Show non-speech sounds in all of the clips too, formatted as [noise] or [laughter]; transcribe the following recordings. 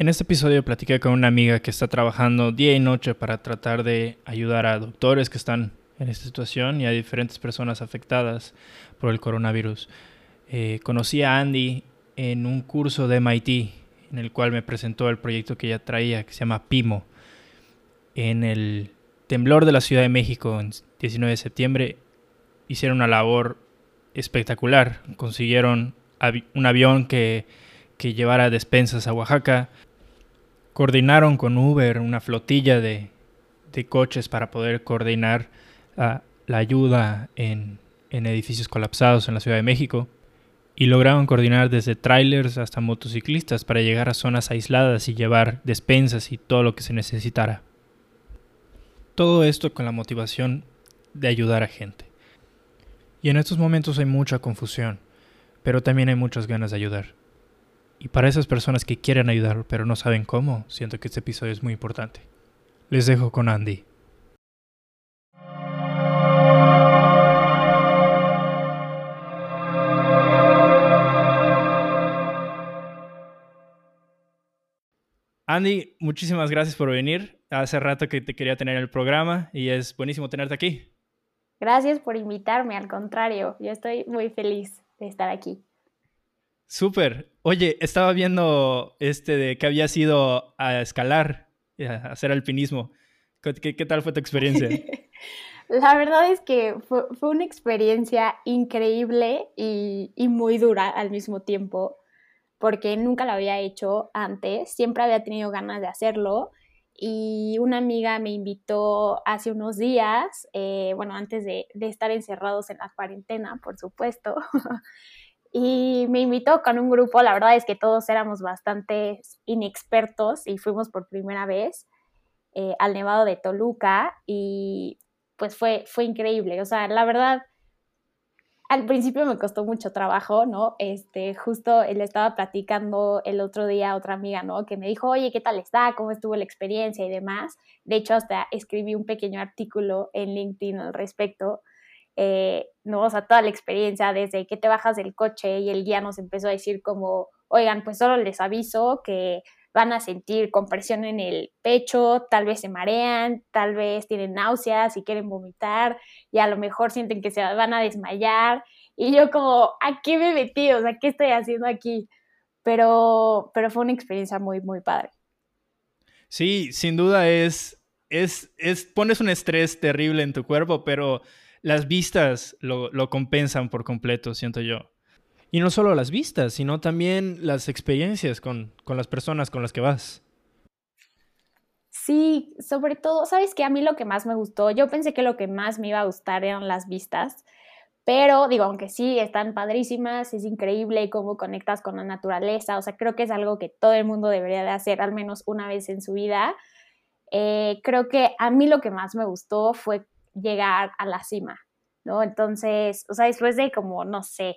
En este episodio platiqué con una amiga que está trabajando día y noche para tratar de ayudar a doctores que están en esta situación y a diferentes personas afectadas por el coronavirus. Eh, conocí a Andy en un curso de MIT en el cual me presentó el proyecto que ella traía, que se llama PIMO. En el temblor de la Ciudad de México, en 19 de septiembre, hicieron una labor espectacular. Consiguieron un avión que, que llevara despensas a Oaxaca, coordinaron con Uber una flotilla de, coches para poder coordinar la ayuda en, en, edificios colapsados en la Ciudad de México y lograron coordinar desde trailers hasta motociclistas para llegar a zonas aisladas y llevar despensas y todo lo que se necesitara. Todo esto con la motivación de ayudar a gente. Y en estos momentos hay mucha confusión, pero también hay muchas ganas de ayudar. Y para esas personas que quieren ayudar pero no saben cómo, siento que este episodio es muy importante. Les dejo con Andy. Andy, muchísimas gracias por venir. Hace rato que te quería tener en el programa y es buenísimo tenerte aquí. Gracias por invitarme, al contrario, yo estoy muy feliz de estar aquí. Súper. Oye, estaba viendo este de que había ido a escalar, a hacer alpinismo. ¿Qué, tal fue tu experiencia? [laughs] La verdad es que fue, una experiencia increíble y, muy dura al mismo tiempo, porque nunca lo había hecho antes, siempre había tenido ganas de hacerlo y una amiga me invitó hace unos días, eh, bueno, antes de, estar encerrados en la cuarentena, por supuesto, [laughs] y me invitó con un grupo, la verdad es que todos éramos bastante inexpertos y fuimos por primera vez eh, al Nevado de Toluca y pues fue, fue increíble, o sea, la verdad, al principio me costó mucho trabajo, ¿no? Este, justo le estaba platicando el otro día a otra amiga, ¿no? Que me dijo, oye, ¿qué tal está? ¿Cómo estuvo la experiencia y demás? De hecho, hasta escribí un pequeño artículo en LinkedIn al respecto eh, ¿no? O sea, toda la experiencia desde que te bajas del coche y el guía nos empezó a decir como, oigan, pues solo les aviso que van a sentir compresión en el pecho, tal vez se marean, tal vez tienen náuseas y quieren vomitar y a lo mejor sienten que se van a desmayar y yo como, ¿a qué me metí? O sea, ¿qué estoy haciendo aquí? Pero, pero fue una experiencia muy, muy padre. Sí, sin duda es, es, es, pones un estrés terrible en tu cuerpo, pero las vistas lo, compensan por completo, siento yo. Y no solo las vistas, sino también las experiencias con, las personas con las que vas. Sí, sobre todo, ¿sabes qué? A mí lo que más me gustó, yo pensé que lo que más me iba a gustar eran las vistas, pero digo, aunque sí, están padrísimas, es increíble cómo conectas con la naturaleza, o sea, creo que es algo que todo el mundo debería de hacer al menos una vez en su vida. Eh, creo que a mí lo que más me gustó fue llegar a la cima, ¿no? Entonces, o sea, después de como, no sé,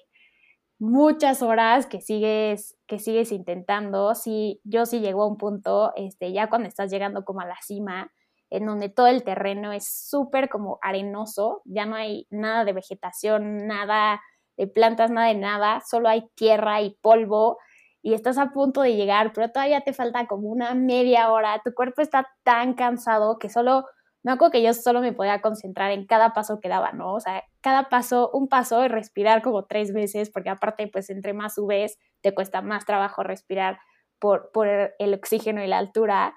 muchas horas que sigues, que sigues intentando, sí, yo sí llego a un punto, este, ya cuando estás llegando como a la cima, en donde todo el terreno es súper como arenoso, ya no hay nada de vegetación, nada de plantas, nada de nada, solo hay tierra y polvo y estás a punto de llegar, pero todavía te falta como una media hora, tu cuerpo está tan cansado que solo me acuerdo que yo solo me podía concentrar en cada paso que daba, ¿no? O sea, cada paso, un paso y respirar como tres veces, porque aparte, pues entre más subes, te cuesta más trabajo respirar por, el oxígeno y la altura.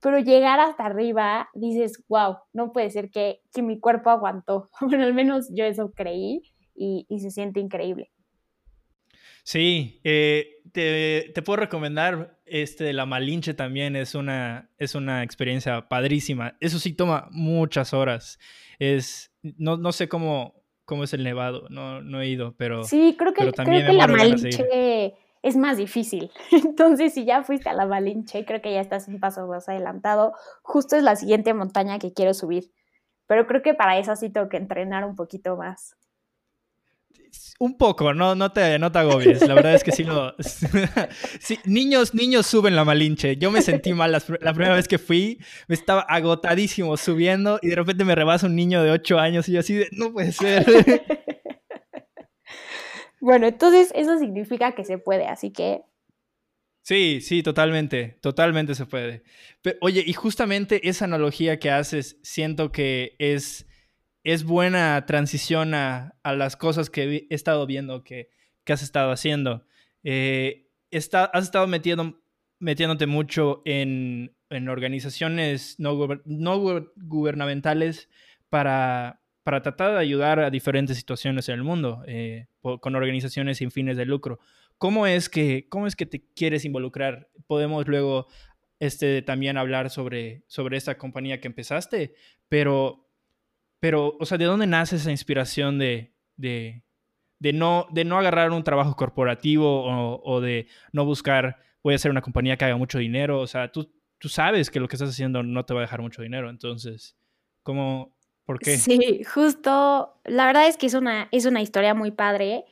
Pero llegar hasta arriba, dices, wow, no puede ser que, que mi cuerpo aguantó. [laughs] Bueno, al menos yo eso creí y, y se siente increíble. Sí, eh, te, te, puedo recomendar este la Malinche también, es una, es una experiencia padrísima. Eso sí toma muchas horas. Es, no, no sé cómo, cómo es el nevado, no, no he ido, pero... Sí, creo que, creo que la Malinche es más difícil. [laughs] Entonces, si ya fuiste a la Malinche, creo que ya estás un paso más adelantado. Justo es la siguiente montaña que quiero subir. Pero creo que para eso sí tengo que entrenar un poquito más. Un poco, no, no, te, no te agobies. La verdad es que sí lo. [laughs] niños, niños suben la Malinche. Yo me sentí mal la, primera vez que fui. Me estaba agotadísimo subiendo y de repente me rebasa un niño de 8 años y yo así de. No puede ser. [laughs] bueno, entonces eso significa que se puede, así que Sí, sí, totalmente, totalmente se puede. Pero, oye, y justamente esa analogía que haces, siento que es, es buena transición a, las cosas que he estado viendo que, has estado haciendo. Eh, has estado metiendo, metiéndote mucho en, organizaciones no, gubernamentales para, para tratar de ayudar a diferentes situaciones en el mundo, eh, con organizaciones sin fines de lucro. ¿Cómo es que, cómo es que te quieres involucrar? Podemos luego este, también hablar sobre, sobre esta compañía que empezaste, pero, pero, o sea, ¿de dónde nace esa inspiración de, de, de no, de no agarrar un trabajo corporativo o, o, de no buscar, voy a hacer una compañía que haga mucho dinero? O sea, tú, tú sabes que lo que estás haciendo no te va a dejar mucho dinero, entonces, ¿cómo, por qué? Sí, justo, la verdad es que es una, es una historia muy padre.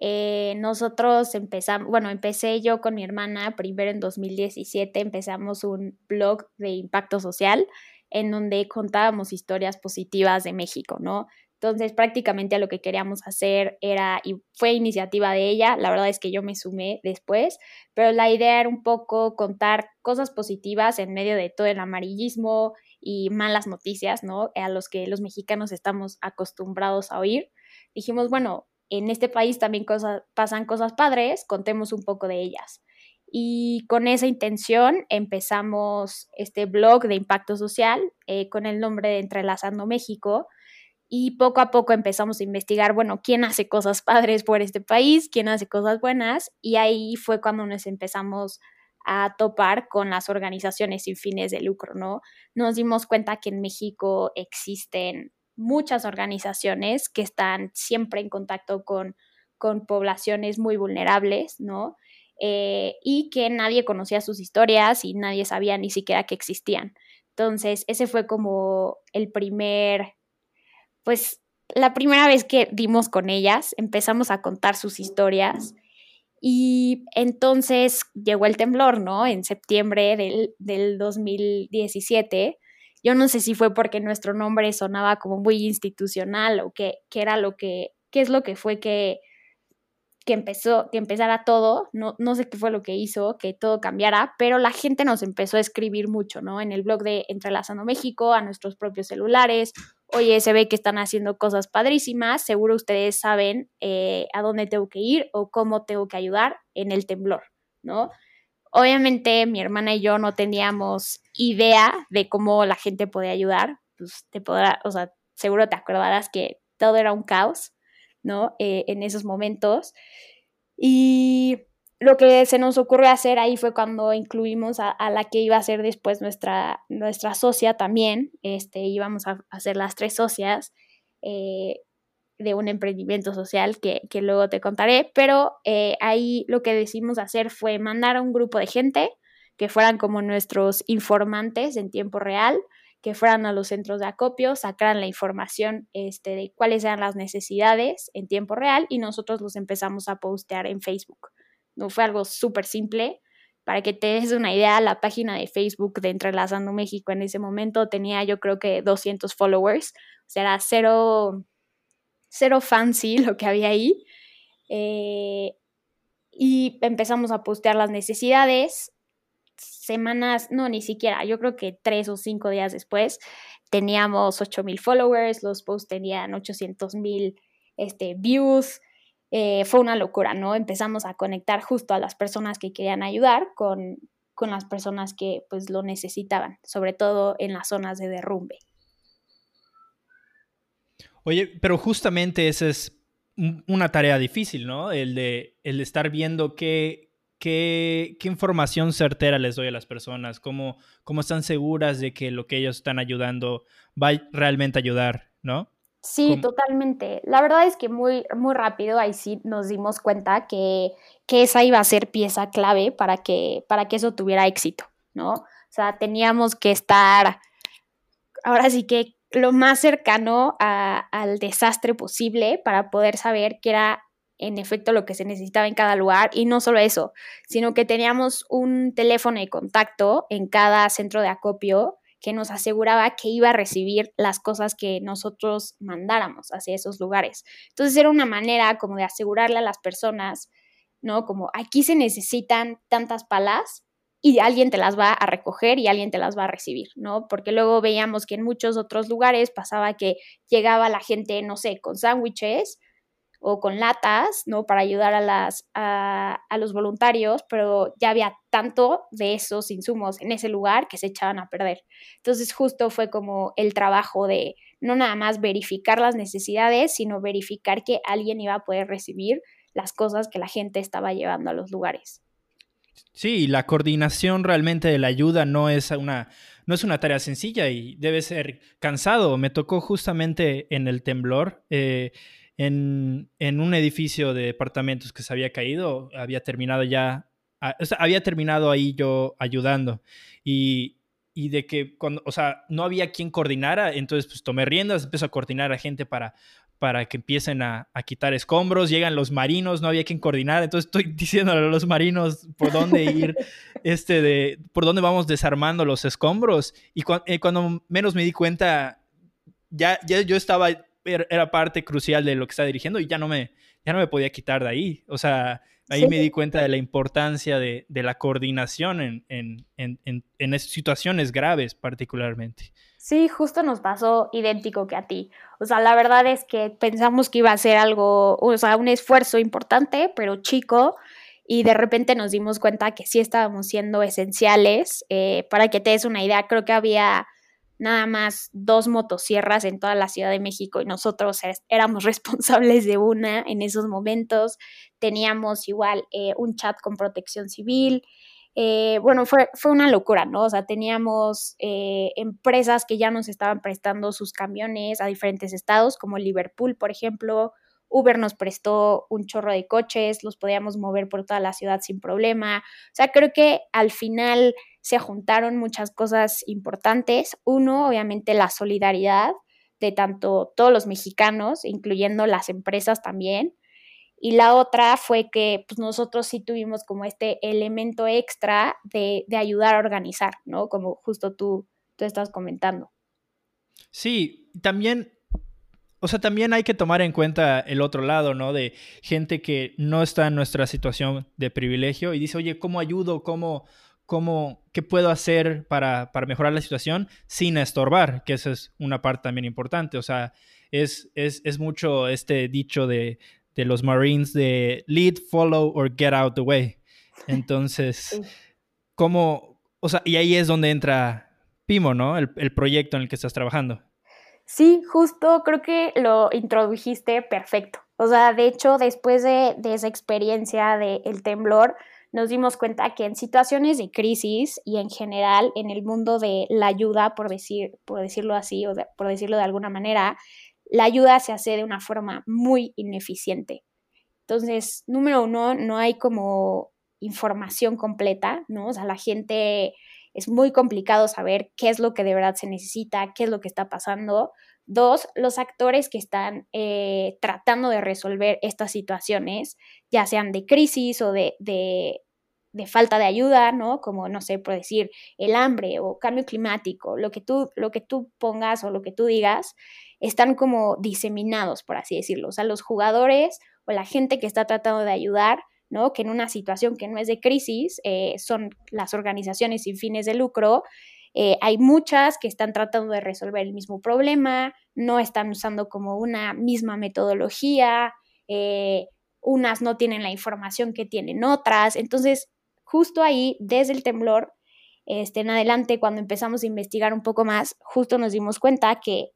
Eh, nosotros empezamos, bueno, empecé yo con mi hermana, primero en 2017 empezamos un blog de impacto social en donde contábamos historias positivas de México, ¿no? Entonces prácticamente lo que queríamos hacer era, y fue iniciativa de ella, la verdad es que yo me sumé después, pero la idea era un poco contar cosas positivas en medio de todo el amarillismo y malas noticias, ¿no? A los que los mexicanos estamos acostumbrados a oír. Dijimos, bueno, en este país también pasan cosas padres, contemos un poco de ellas. Y con esa intención empezamos este blog de impacto social eh, con el nombre de Entrelazando México. Y poco a poco empezamos a investigar, bueno, quién hace cosas padres por este país, quién hace cosas buenas. Y ahí fue cuando nos empezamos a topar con las organizaciones sin fines de lucro, ¿no? Nos dimos cuenta que en México existen muchas organizaciones que están siempre en contacto con, con poblaciones muy vulnerables, ¿no? Eh, y que nadie conocía sus historias y nadie sabía ni siquiera que existían. Entonces, ese fue como el primer, pues, la primera vez que dimos con ellas, empezamos a contar sus historias y entonces llegó el temblor, ¿no? En septiembre del, del 2017 yo no sé si fue porque nuestro nombre sonaba como muy institucional o qué, era lo que, qué es lo que fue que, que empezó, que empezara todo, no, no sé qué fue lo que hizo que todo cambiara, pero la gente nos empezó a escribir mucho, ¿no? En el blog de Entrelazando México, a nuestros propios celulares, oye, se ve que están haciendo cosas padrísimas, seguro ustedes saben eh, a dónde tengo que ir o cómo tengo que ayudar en el temblor, ¿no? Obviamente mi hermana y yo no teníamos idea de cómo la gente podía ayudar, pues te podrá, o sea, seguro te acordarás que todo era un caos, ¿no? Eh, en esos momentos. Y lo que se nos ocurrió hacer ahí fue cuando incluimos a, la que iba a ser después nuestra, nuestra socia también, este, íbamos a, hacer las tres socias. Eh, de un emprendimiento social que, luego te contaré, pero eh, ahí lo que decidimos hacer fue mandar a un grupo de gente que fueran como nuestros informantes en tiempo real, que fueran a los centros de acopio, sacaran la información este, de cuáles eran las necesidades en tiempo real y nosotros los empezamos a postear en Facebook. No fue algo súper simple. Para que te des una idea, la página de Facebook de Entrelazando México en ese momento tenía yo creo que 200 followers, o sea, era cero, cero fancy [laughs] lo que había ahí. Eh, y empezamos a postear las necesidades. Semanas, no, ni siquiera, yo creo que tres o cinco días después teníamos 8 mil followers, los posts tenían 800 mil este, views. Eh, fue una locura, ¿no? Empezamos a conectar justo a las personas que querían ayudar con, con las personas que pues lo necesitaban, sobre todo en las zonas de derrumbe. Oye, pero justamente esa es una tarea difícil, ¿no? El de, el estar viendo qué, qué, qué, información certera les doy a las personas, cómo, cómo están seguras de que lo que ellos están ayudando va realmente a ayudar, ¿no? Sí, totalmente. La verdad es que muy, muy rápido ahí sí nos dimos cuenta que, que esa iba a ser pieza clave para que, para que eso tuviera éxito, ¿no? O sea, teníamos que estar, ahora sí que lo más cercano al desastre posible para poder saber qué era en efecto lo que se necesitaba en cada lugar y no solo eso, sino que teníamos un teléfono de contacto en cada centro de acopio que nos aseguraba que iba a recibir las cosas que nosotros mandáramos hacia esos lugares. Entonces era una manera como de asegurarle a las personas ¿no? Como aquí se necesitan tantas palas y alguien te las va a recoger y alguien te las va a recibir, ¿no? Porque luego veíamos que en muchos otros lugares pasaba que llegaba la gente, no sé, con sándwiches o con latas, ¿no? Para ayudar a, las, a, los voluntarios, pero ya había tanto de esos insumos en ese lugar que se echaban a perder. Entonces justo fue como el trabajo de no nada más verificar las necesidades, sino verificar que alguien iba a poder recibir las cosas que la gente estaba llevando a los lugares. Sí, la coordinación realmente de la ayuda no es una, no es una tarea sencilla y debe ser cansado. Me tocó justamente en el temblor. Eh, en, un edificio de departamentos que se había caído, había terminado ya, o sea, había terminado ahí yo ayudando. Y, y de que, cuando, o sea, no había quien coordinara, entonces pues tomé riendas, empecé a coordinar a gente para, para que empiecen a, quitar escombros, llegan los marinos, no había quien coordinar, entonces estoy [laughs] diciéndole a los marinos por dónde ir, [laughs] este de, por dónde vamos desarmando los escombros, y eh, cuando menos me di cuenta, ya, ya yo estaba era parte crucial de lo que estaba dirigiendo y ya no me, ya no me podía quitar de ahí. O sea, ahí me di cuenta de la importancia de, la coordinación en, en, en, en, situaciones graves particularmente. Sí, justo nos pasó idéntico que a ti. O sea, la verdad es que pensamos que iba a ser algo, o sea, un esfuerzo importante, pero chico, y de repente nos dimos cuenta que sí estábamos siendo esenciales. Eh, para que te des una idea, creo que había nada más dos motosierras en toda la Ciudad de México y nosotros éramos [laughs] responsables de una en esos momentos. Teníamos igual eh, un chat con protección civil. Eh, bueno, fue, fue una locura, ¿no? O sea, teníamos eh, empresas que ya nos estaban prestando sus camiones a diferentes estados, como Liverpool, por ejemplo. Uber nos prestó un chorro de coches, los podíamos mover por toda la ciudad sin problema. O sea, creo que al final se juntaron muchas cosas importantes. Uno, obviamente, la solidaridad de tanto todos los mexicanos, incluyendo las empresas también. Y la otra fue que pues, nosotros sí tuvimos como este elemento extra de, ayudar a organizar, ¿no? Como justo tú, tú estás comentando. Sí, también o sea, también hay que tomar en cuenta el otro lado, ¿no? De gente que no está en nuestra situación de privilegio y dice, oye, ¿cómo ayudo? ¿Cómo, cómo, qué puedo hacer para, mejorar la situación sin estorbar, que esa es una parte también importante. O sea, es, es, mucho este dicho de, los Marines de lead, follow or get out the way. Entonces, ¿cómo? O sea, y ahí es donde entra Pimo, ¿no? El, proyecto en el que estás trabajando. Sí, justo creo que lo introdujiste perfecto. O sea, de hecho, después de, de esa experiencia del temblor, nos dimos cuenta que en situaciones de crisis y en general en el mundo de la ayuda, por, decir, por decirlo así o por decirlo de alguna manera, la ayuda se hace de una forma muy ineficiente. Entonces, número uno, no hay como información completa, ¿no? O sea, la gente es muy complicado saber qué es lo que de verdad se necesita, qué es lo que está pasando. Dos, los actores que están eh, tratando de resolver estas situaciones, ya sean de crisis o de, de falta de ayuda, ¿no? Como, no sé, por decir, el hambre o cambio climático, lo que tú, lo que tú pongas o lo que tú digas, están como diseminados, por así decirlo. O sea, los jugadores o la gente que está tratando de ayudar, ¿no? Que en una situación que no es de crisis, eh, son las organizaciones sin fines de lucro, eh, hay muchas que están tratando de resolver el mismo problema, no están usando como una misma metodología, eh, unas no tienen la información que tienen otras. Entonces, justo ahí, desde el temblor, este, en adelante, cuando empezamos a investigar un poco más, justo nos dimos cuenta que,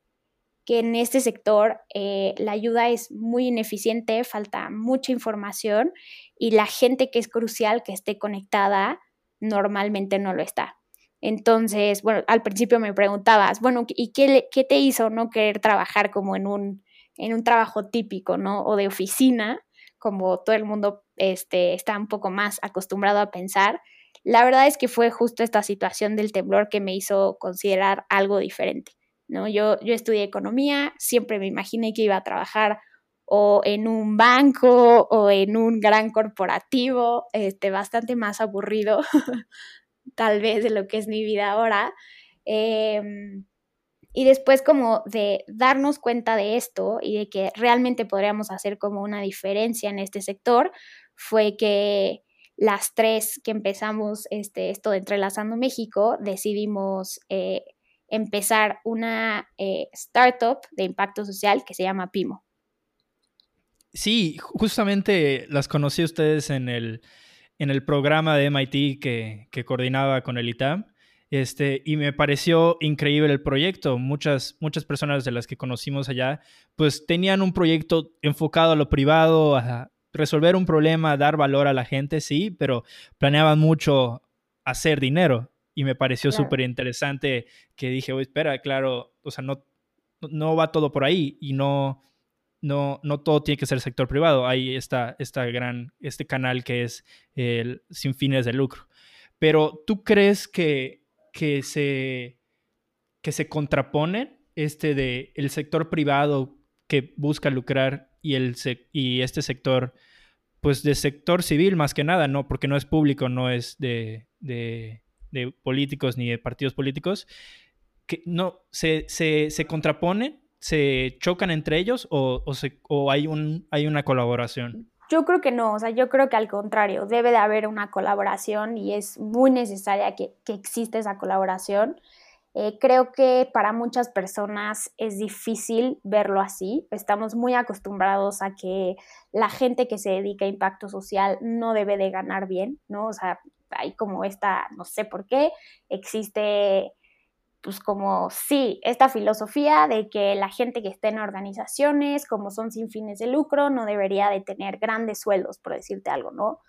que en este sector eh, la ayuda es muy ineficiente, falta mucha información y la gente que es crucial que esté conectada normalmente no lo está. Entonces, bueno, al principio me preguntabas, bueno, ¿y qué, qué te hizo no querer trabajar como en un, en un trabajo típico, ¿no? O de oficina, como todo el mundo este, está un poco más acostumbrado a pensar. La verdad es que fue justo esta situación del temblor que me hizo considerar algo diferente. ¿No? Yo, yo estudié economía, siempre me imaginé que iba a trabajar o en un banco o en un gran corporativo, este, bastante más aburrido [laughs] tal vez de lo que es mi vida ahora. Em, y después como de darnos cuenta de esto y de que realmente podríamos hacer como una diferencia en este sector, fue que las tres que empezamos este, esto de Entrelazando México, decidimos eh, empezar una eh, startup de impacto social que se llama Pimo. Sí, justamente las conocí ustedes en el, en el programa de MIT que, que coordinaba con el ITAM. Este, y me pareció increíble el proyecto. Muchas, muchas personas de las que conocimos allá, pues tenían un proyecto enfocado a lo privado, a resolver un problema, dar valor a la gente, sí, pero planeaban mucho hacer dinero. Y me pareció súper interesante que dije, oye, espera, claro, o sea, no, no va todo por ahí y no, no, no todo tiene que ser sector privado. Hay esta, esta gran, este canal que es el sin fines de lucro. Pero ¿tú crees que que se, que se contraponen, este de el sector privado que busca lucrar y, el y este sector, pues de sector civil más que nada, ¿no? Porque no es público, no es de, de, políticos ni de partidos políticos, que no, se, se, se contraponen, se chocan entre ellos o, o, se, o hay, un, hay una colaboración. Yo creo que no, o sea, yo creo que al contrario, debe de haber una colaboración y es muy necesaria que, que exista esa colaboración. Eh, creo que para muchas personas es difícil verlo así. Estamos muy acostumbrados a que la gente que se dedica a impacto social no debe de ganar bien, ¿no? O sea, hay como esta, no sé por qué, existe pues como sí, esta filosofía de que la gente que está en organizaciones, como son sin fines de lucro, no debería de tener grandes sueldos, por decirte algo, ¿no?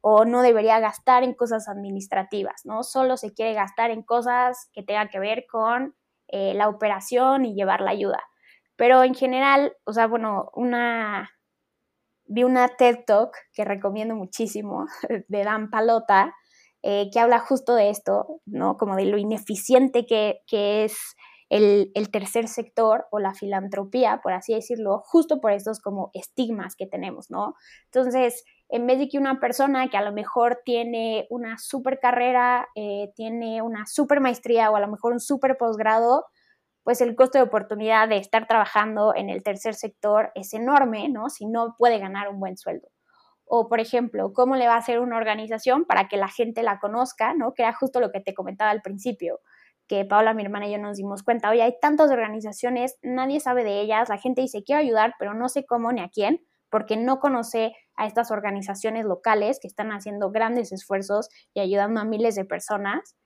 O no debería gastar en cosas administrativas, ¿no? Solo se quiere gastar en cosas que tengan que ver con eh, la operación y llevar la ayuda. Pero en general, o sea, bueno, una... Vi una TED Talk que recomiendo muchísimo [laughs] de Dan Palota, eh, que habla justo de esto, ¿no? Como de lo ineficiente que, es el, tercer sector o la filantropía, por así decirlo, justo por estos como estigmas que tenemos, ¿no? Entonces, en vez de que una persona que a lo mejor tiene una super carrera, eh, tiene una super maestría o a lo mejor un super posgrado, pues el costo de oportunidad de estar trabajando en el tercer sector es enorme, ¿no? Si no puede ganar un buen sueldo. O, por ejemplo, cómo le va a hacer una organización para que la gente la conozca, ¿no? Que era justo lo que te comentaba al principio, que Paula, mi hermana y yo nos dimos cuenta, oye, hay tantas organizaciones, nadie sabe de ellas, la gente dice, quiero ayudar, pero no sé cómo ni a quién, porque no conoce a estas organizaciones locales que están haciendo grandes esfuerzos y ayudando a miles de personas.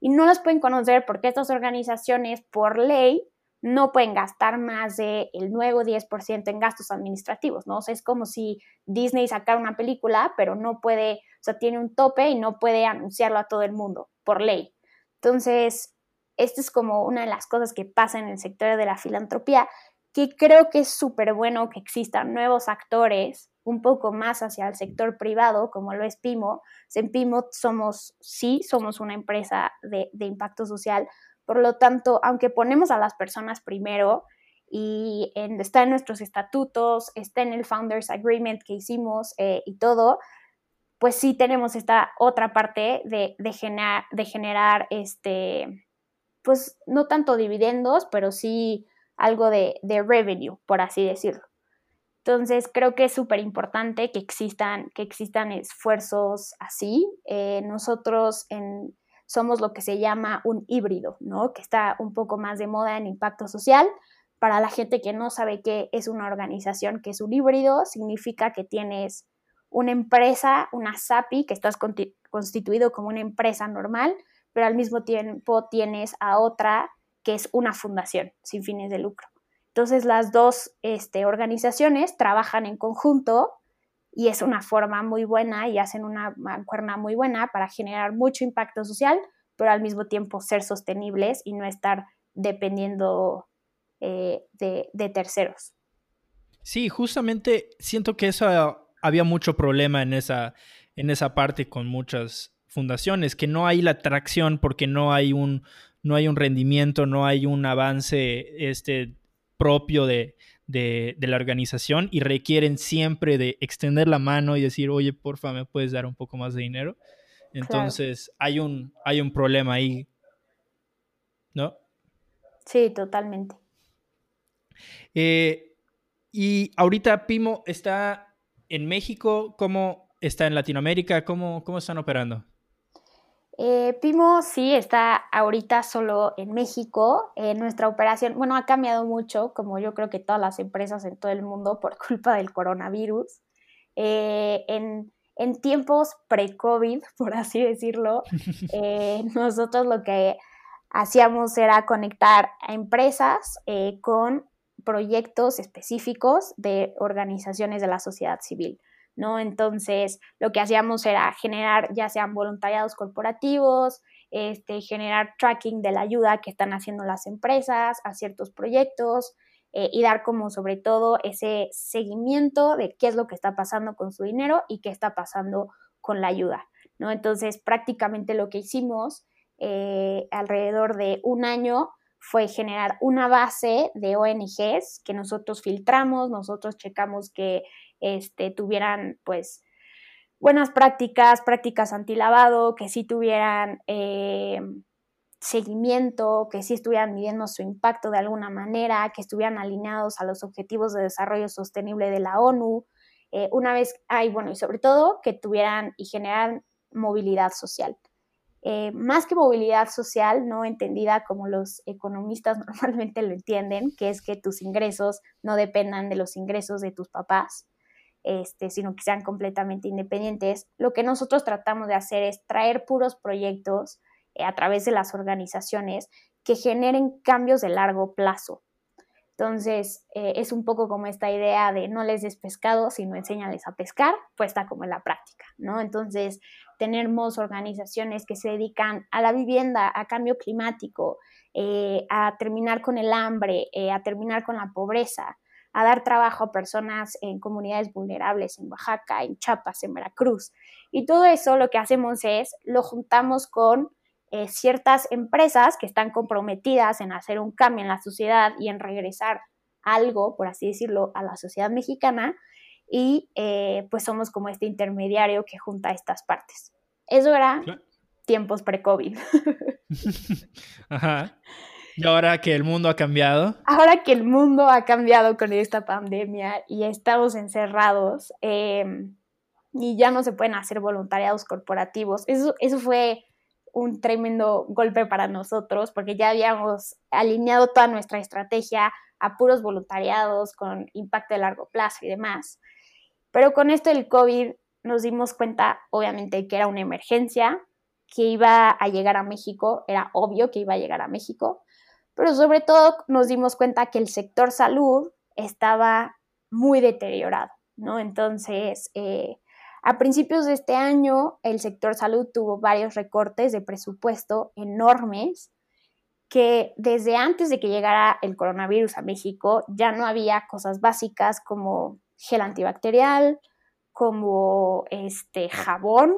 Y no las pueden conocer porque estas organizaciones, por ley, no pueden gastar más del el nuevo 10% en gastos administrativos, ¿no? O es como si Disney sacara una película, pero no puede, o sea, tiene un tope y no puede anunciarlo a todo el mundo, por ley. Entonces, esta es como una de las cosas que pasa en el sector de la filantropía, que creo que es súper bueno que existan nuevos actores un poco más hacia el sector privado, como lo es Pimo. En Pimo somos, sí, somos una empresa de, de impacto social, por lo tanto, aunque ponemos a las personas primero y está en nuestros estatutos, está en el Founders Agreement que hicimos eh, y todo, pues sí tenemos esta otra parte de, generar, de generar, este, pues no tanto dividendos, pero sí algo de, revenue, por así decirlo. Entonces, creo que es súper importante que existan, que existan esfuerzos así. Eh, nosotros en, somos lo que se llama un híbrido, ¿no? Que está un poco más de moda en impacto social. Para la gente que no sabe qué es una organización que es un híbrido, significa que tienes una empresa, una SAPI, que estás constituido como una empresa normal, pero al mismo tiempo tienes a otra que es una fundación sin fines de lucro. Entonces las dos este, organizaciones trabajan en conjunto y es una forma muy buena y hacen una mancuerna muy buena para generar mucho impacto social, pero al mismo tiempo ser sostenibles y no estar dependiendo eh, de, terceros. Sí, justamente siento que eso había mucho problema en esa, en esa parte con muchas fundaciones, que no hay la atracción porque no hay un, no hay un rendimiento, no hay un avance este, propio de, de, la organización y requieren siempre de extender la mano y decir, oye, porfa, ¿me puedes dar un poco más de dinero? Entonces hay, un, hay un problema ahí, ¿no? Sí, totalmente. Eh, y ahorita Pimo está en México, ¿cómo, está en Latinoamérica? ¿Cómo, cómo están operando? Eh, Pimo sí está ahorita solo en México. Eh, nuestra operación, bueno, ha cambiado mucho, como yo creo que todas las empresas en todo el mundo por [laughs] culpa del coronavirus. Eh, en, en, tiempos pre-COVID, [laughs] por así decirlo, [laughs] nosotros lo que hacíamos era conectar a empresas con proyectos específicos de organizaciones de la sociedad civil. ¿No? Entonces, lo que hacíamos era generar ya sean voluntariados corporativos, este, generar tracking de la ayuda que están haciendo las empresas a ciertos proyectos eh, y dar como sobre todo ese seguimiento de qué es lo que está pasando con su dinero y qué está pasando con la ayuda, ¿no? Entonces, prácticamente lo que hicimos eh, alrededor de un año fue generar una base de ONGs que nosotros filtramos, nosotros checamos que este, tuvieran pues buenas prácticas, prácticas antilavado, que sí tuvieran eh, seguimiento, que sí estuvieran midiendo su impacto de alguna manera, que estuvieran alineados a los objetivos de desarrollo sostenible de la ONU, eh, una vez, hay, bueno, y sobre todo que tuvieran y generaran movilidad social. Eh, más que movilidad social, no entendida como los economistas [laughs] normalmente lo entienden, que es que tus ingresos no dependan de los ingresos de tus papás, este, sino que sean completamente independientes. Lo que nosotros tratamos de hacer es traer puros proyectos eh, a través de las organizaciones que generen cambios de largo plazo. Entonces, eh, es un poco como esta idea de no les des pescado, sino enséñales a pescar, puesta como en la práctica, ¿no? Entonces, tenemos organizaciones que se dedican a la vivienda, a cambio climático, eh, a terminar con el hambre, a terminar con la pobreza, a dar trabajo a personas en comunidades vulnerables en Oaxaca, en Chiapas, en Veracruz. Y todo eso lo que hacemos es lo juntamos con eh, ciertas empresas que están comprometidas en hacer un cambio en la sociedad y en regresar algo, por así decirlo, a la sociedad mexicana y eh, pues somos como este intermediario que junta estas partes. Eso era tiempos pre-COVID. [laughs] [laughs] Ajá. Y ahora que el mundo ha cambiado. Ahora que el mundo ha cambiado con esta pandemia y estamos encerrados em, y ya no se pueden hacer voluntariados corporativos, eso, eso fue un tremendo golpe para nosotros porque ya habíamos alineado toda nuestra estrategia a puros voluntariados con impacto de largo plazo y demás. Pero con esto del COVID nos dimos cuenta, obviamente, que era una emergencia, que iba a llegar a México, era obvio que iba a llegar a México, pero sobre todo nos dimos cuenta que el sector salud estaba muy deteriorado, ¿no? Entonces, eh, a principios de este año, el sector salud tuvo varios recortes de presupuesto enormes que desde antes de que llegara el coronavirus a México ya no había cosas básicas como gel antibacterial, como este jabón,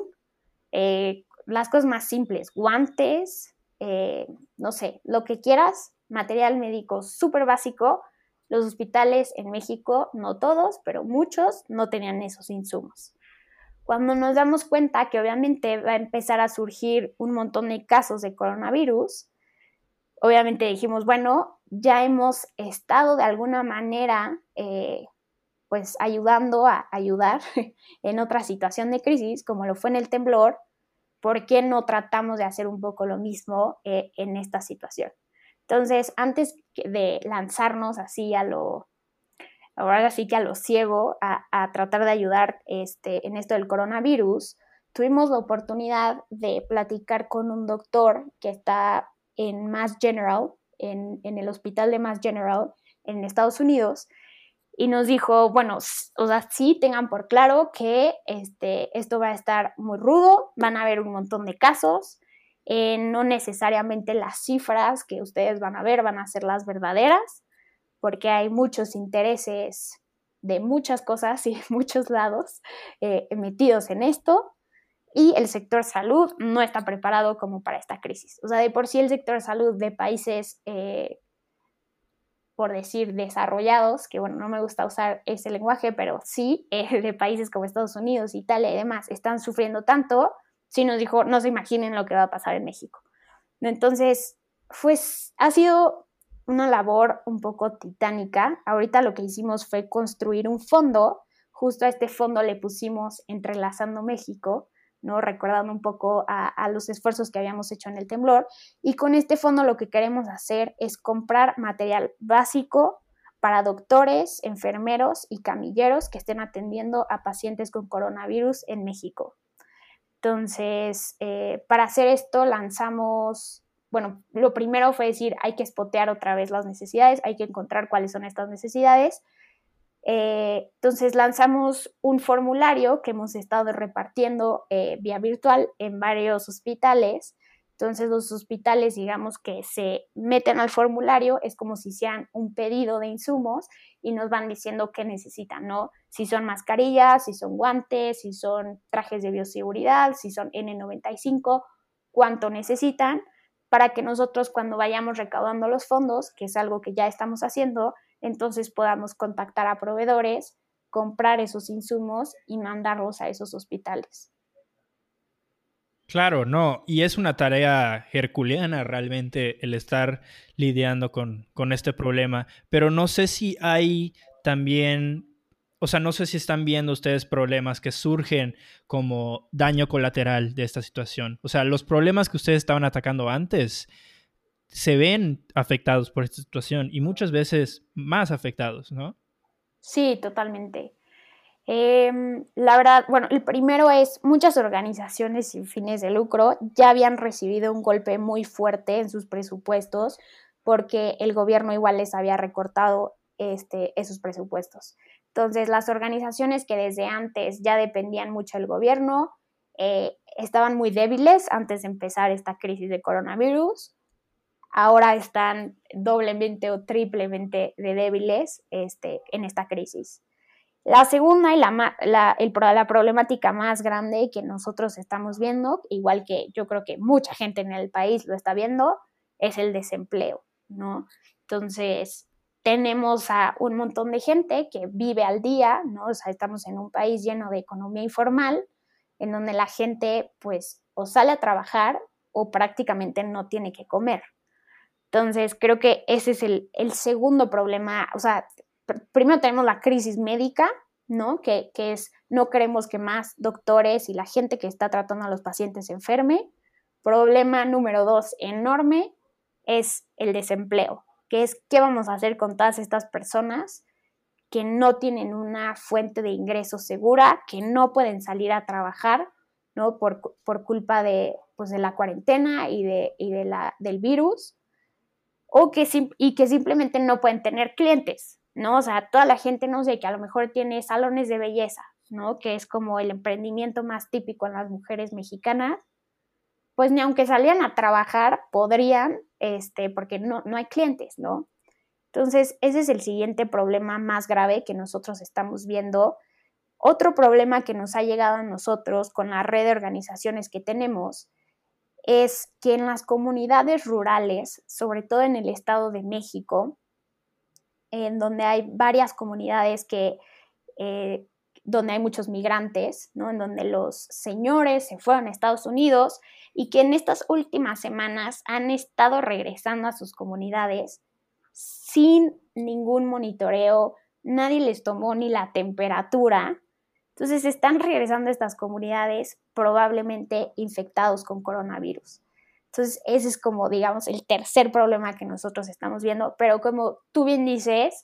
eh, las cosas más simples, guantes, eh, no sé, lo que quieras, material médico súper básico, los hospitales en México, no todos, pero muchos, no tenían esos insumos. Cuando nos damos cuenta que obviamente va a empezar a surgir un montón de casos de coronavirus, obviamente dijimos, bueno, ya hemos estado de alguna manera eh, pues ayudando a ayudar [laughs] en otra situación de crisis, como lo fue en el temblor, ¿por qué no tratamos de hacer un poco lo mismo eh, en esta situación? Entonces, antes de lanzarnos así a lo, ahora sí que a lo ciego, a, tratar de ayudar este, en esto del coronavirus, tuvimos la oportunidad de platicar con un doctor que está en Mass General, en, en el hospital de Mass General en Estados Unidos, y nos dijo, bueno, o sea, sí tengan por claro que este, esto va a estar muy rudo, van a haber un montón de casos, eh, no necesariamente las cifras que ustedes van a ver van a ser las verdaderas, porque hay muchos intereses de muchas cosas y [laughs] de muchos lados eh, metidos en esto, y el sector salud no está preparado como para esta crisis. O sea, de por sí el sector salud de países eh, por decir desarrollados, que bueno, no me gusta usar ese lenguaje, pero sí, eh, de países como Estados Unidos, Italia y demás, están sufriendo tanto, si nos dijo, no se imaginen lo que va a pasar en México. Entonces, pues ha sido una labor un poco titánica. Ahorita lo que hicimos fue construir un fondo justo a este fondo le pusimos Entrelazando México, ¿no? Recordando un poco a, los esfuerzos que habíamos hecho en el temblor. Y con este fondo lo que queremos hacer es comprar material básico para doctores, enfermeros y camilleros que estén atendiendo a pacientes con coronavirus en México. Entonces, eh, para hacer esto lanzamos, bueno, lo primero fue decir, hay que espotear otra vez las necesidades, hay que encontrar cuáles son estas necesidades. Eh, entonces lanzamos un formulario que hemos estado repartiendo eh, vía virtual en varios hospitales entonces los hospitales, digamos que se meten al formulario, es como si hicieran un pedido de insumos y nos van diciendo qué necesitan, ¿no? Si son mascarillas, si son guantes, si son trajes de bioseguridad, si son N95, cuánto necesitan, para que nosotros cuando vayamos recaudando los fondos, que es algo que ya estamos haciendo, entonces podamos contactar a proveedores, comprar esos insumos y mandarlos a esos hospitales. Claro, no, y es una tarea herculeana realmente el estar lidiando con, con este problema, pero no sé si hay también o sea, no sé si están viendo ustedes problemas que surgen como daño colateral de esta situación. O sea, los problemas que ustedes estaban atacando antes se ven afectados por esta situación y muchas veces más afectados, ¿no? Sí, totalmente. Em, la verdad, bueno, el primero es muchas organizaciones sin fines de lucro ya habían recibido un golpe muy fuerte en sus presupuestos porque el gobierno igual les había recortado este, esos presupuestos. Entonces, las organizaciones que desde antes ya dependían mucho del gobierno eh, estaban muy débiles antes de empezar esta crisis de coronavirus. Ahora están doblemente o triplemente de débiles este, en esta crisis. La segunda y la, la, la, problemática más grande que nosotros estamos viendo, igual que yo creo que mucha gente en el país lo está viendo, es el desempleo, ¿no? Entonces, tenemos a un montón de gente que vive al día, ¿no? O sea, estamos en un país lleno de economía informal, en donde la gente, pues, o sale a trabajar o prácticamente no tiene que comer. Entonces, creo que ese es el, el segundo problema, o sea, primero tenemos la crisis médica, ¿no? Que, es, no queremos que más doctores y la gente que está tratando a los pacientes se enferme. Problema número dos, enorme, es el desempleo, que es qué vamos a hacer con todas estas personas que no tienen una fuente de ingreso segura, que no pueden salir a trabajar, ¿no? Por, culpa de, pues, de la cuarentena y, de, y de la, del virus, o que, y que simplemente no pueden tener clientes, ¿no? O sea, toda la gente, no sé, que a lo mejor tiene salones de belleza, ¿no? Que es como el emprendimiento más típico en las mujeres mexicanas, pues ni aunque salían a trabajar, podrían, este, porque no, no hay clientes, ¿no? Entonces, ese es el siguiente problema más grave que nosotros estamos viendo. Otro problema que nos ha llegado a nosotros con la red de organizaciones que tenemos es que en las comunidades rurales, sobre todo en el Estado de México, en donde hay varias comunidades que, eh, donde hay muchos migrantes, ¿no? en donde los señores se fueron a Estados Unidos y que en estas últimas semanas han estado regresando a sus comunidades sin ningún monitoreo, nadie les tomó ni la temperatura. Entonces están regresando a estas comunidades probablemente infectados con coronavirus. Entonces, ese es como, digamos, el tercer problema que nosotros estamos viendo, pero como tú bien dices,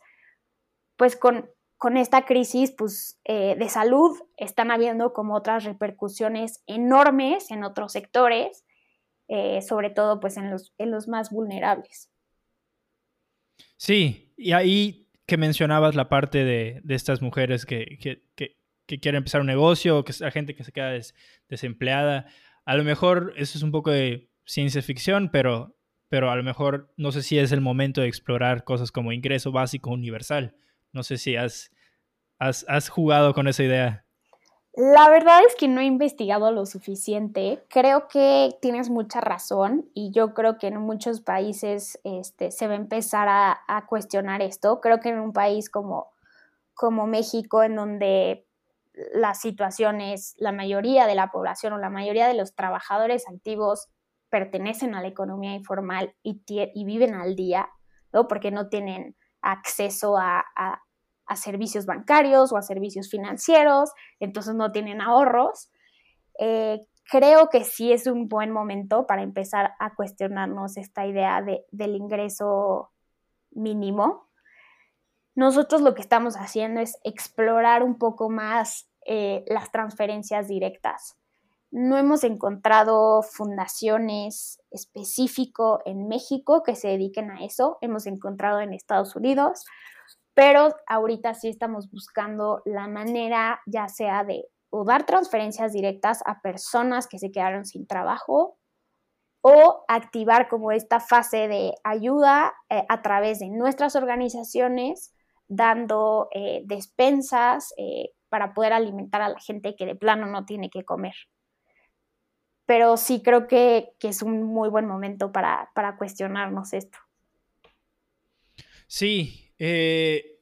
pues con, con esta crisis pues, eh, de salud están habiendo como otras repercusiones enormes en otros sectores, eh, sobre todo pues en los, en los más vulnerables. Sí, y ahí que mencionabas la parte de, de estas mujeres que, que, que, que, quieren empezar un negocio, que la gente que se queda desempleada, a lo mejor eso es un poco de ciencia ficción, pero, pero a lo mejor no sé si es el momento de explorar cosas como ingreso básico universal. No sé si has, has, has jugado con esa idea. La verdad es que no he investigado lo suficiente. Creo que tienes mucha razón y yo creo que en muchos países este, se va a empezar a, a, cuestionar esto. Creo que en un país como, como México, en donde la situación es la mayoría de la población o la mayoría de los trabajadores activos pertenecen a la economía informal y, viven al día, ¿no? Porque no tienen acceso a, servicios bancarios o a servicios financieros, entonces no tienen ahorros. Eh, creo que sí es un buen momento para empezar a cuestionarnos esta idea de, del ingreso mínimo. Nosotros lo que estamos haciendo es explorar un poco más eh, las transferencias directas. No hemos encontrado fundaciones específico en México que se dediquen a eso. Hemos encontrado en Estados Unidos, pero ahorita sí estamos buscando la manera ya sea de dar transferencias directas a personas que se quedaron sin trabajo o activar como esta fase de ayuda eh, a través de nuestras organizaciones, dando eh, despensas para poder alimentar a la gente que de plano no tiene que comer. Pero sí creo que, que es un muy buen momento para, para cuestionarnos esto. Sí, eh,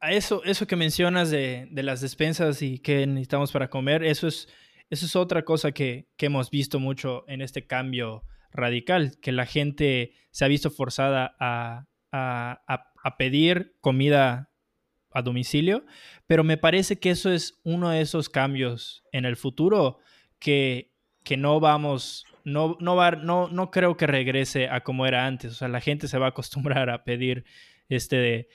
eso, eso que mencionas de, de, las despensas y qué necesitamos para comer, eso es, eso es otra cosa que, que, hemos visto mucho en este cambio radical, que la gente se ha visto forzada a, a, a pedir comida a domicilio, pero me parece que eso es uno de esos cambios en el futuro que, que no vamos, no, no, va, no, no creo que regrese a como era antes, o sea, la gente se va a acostumbrar a pedir este de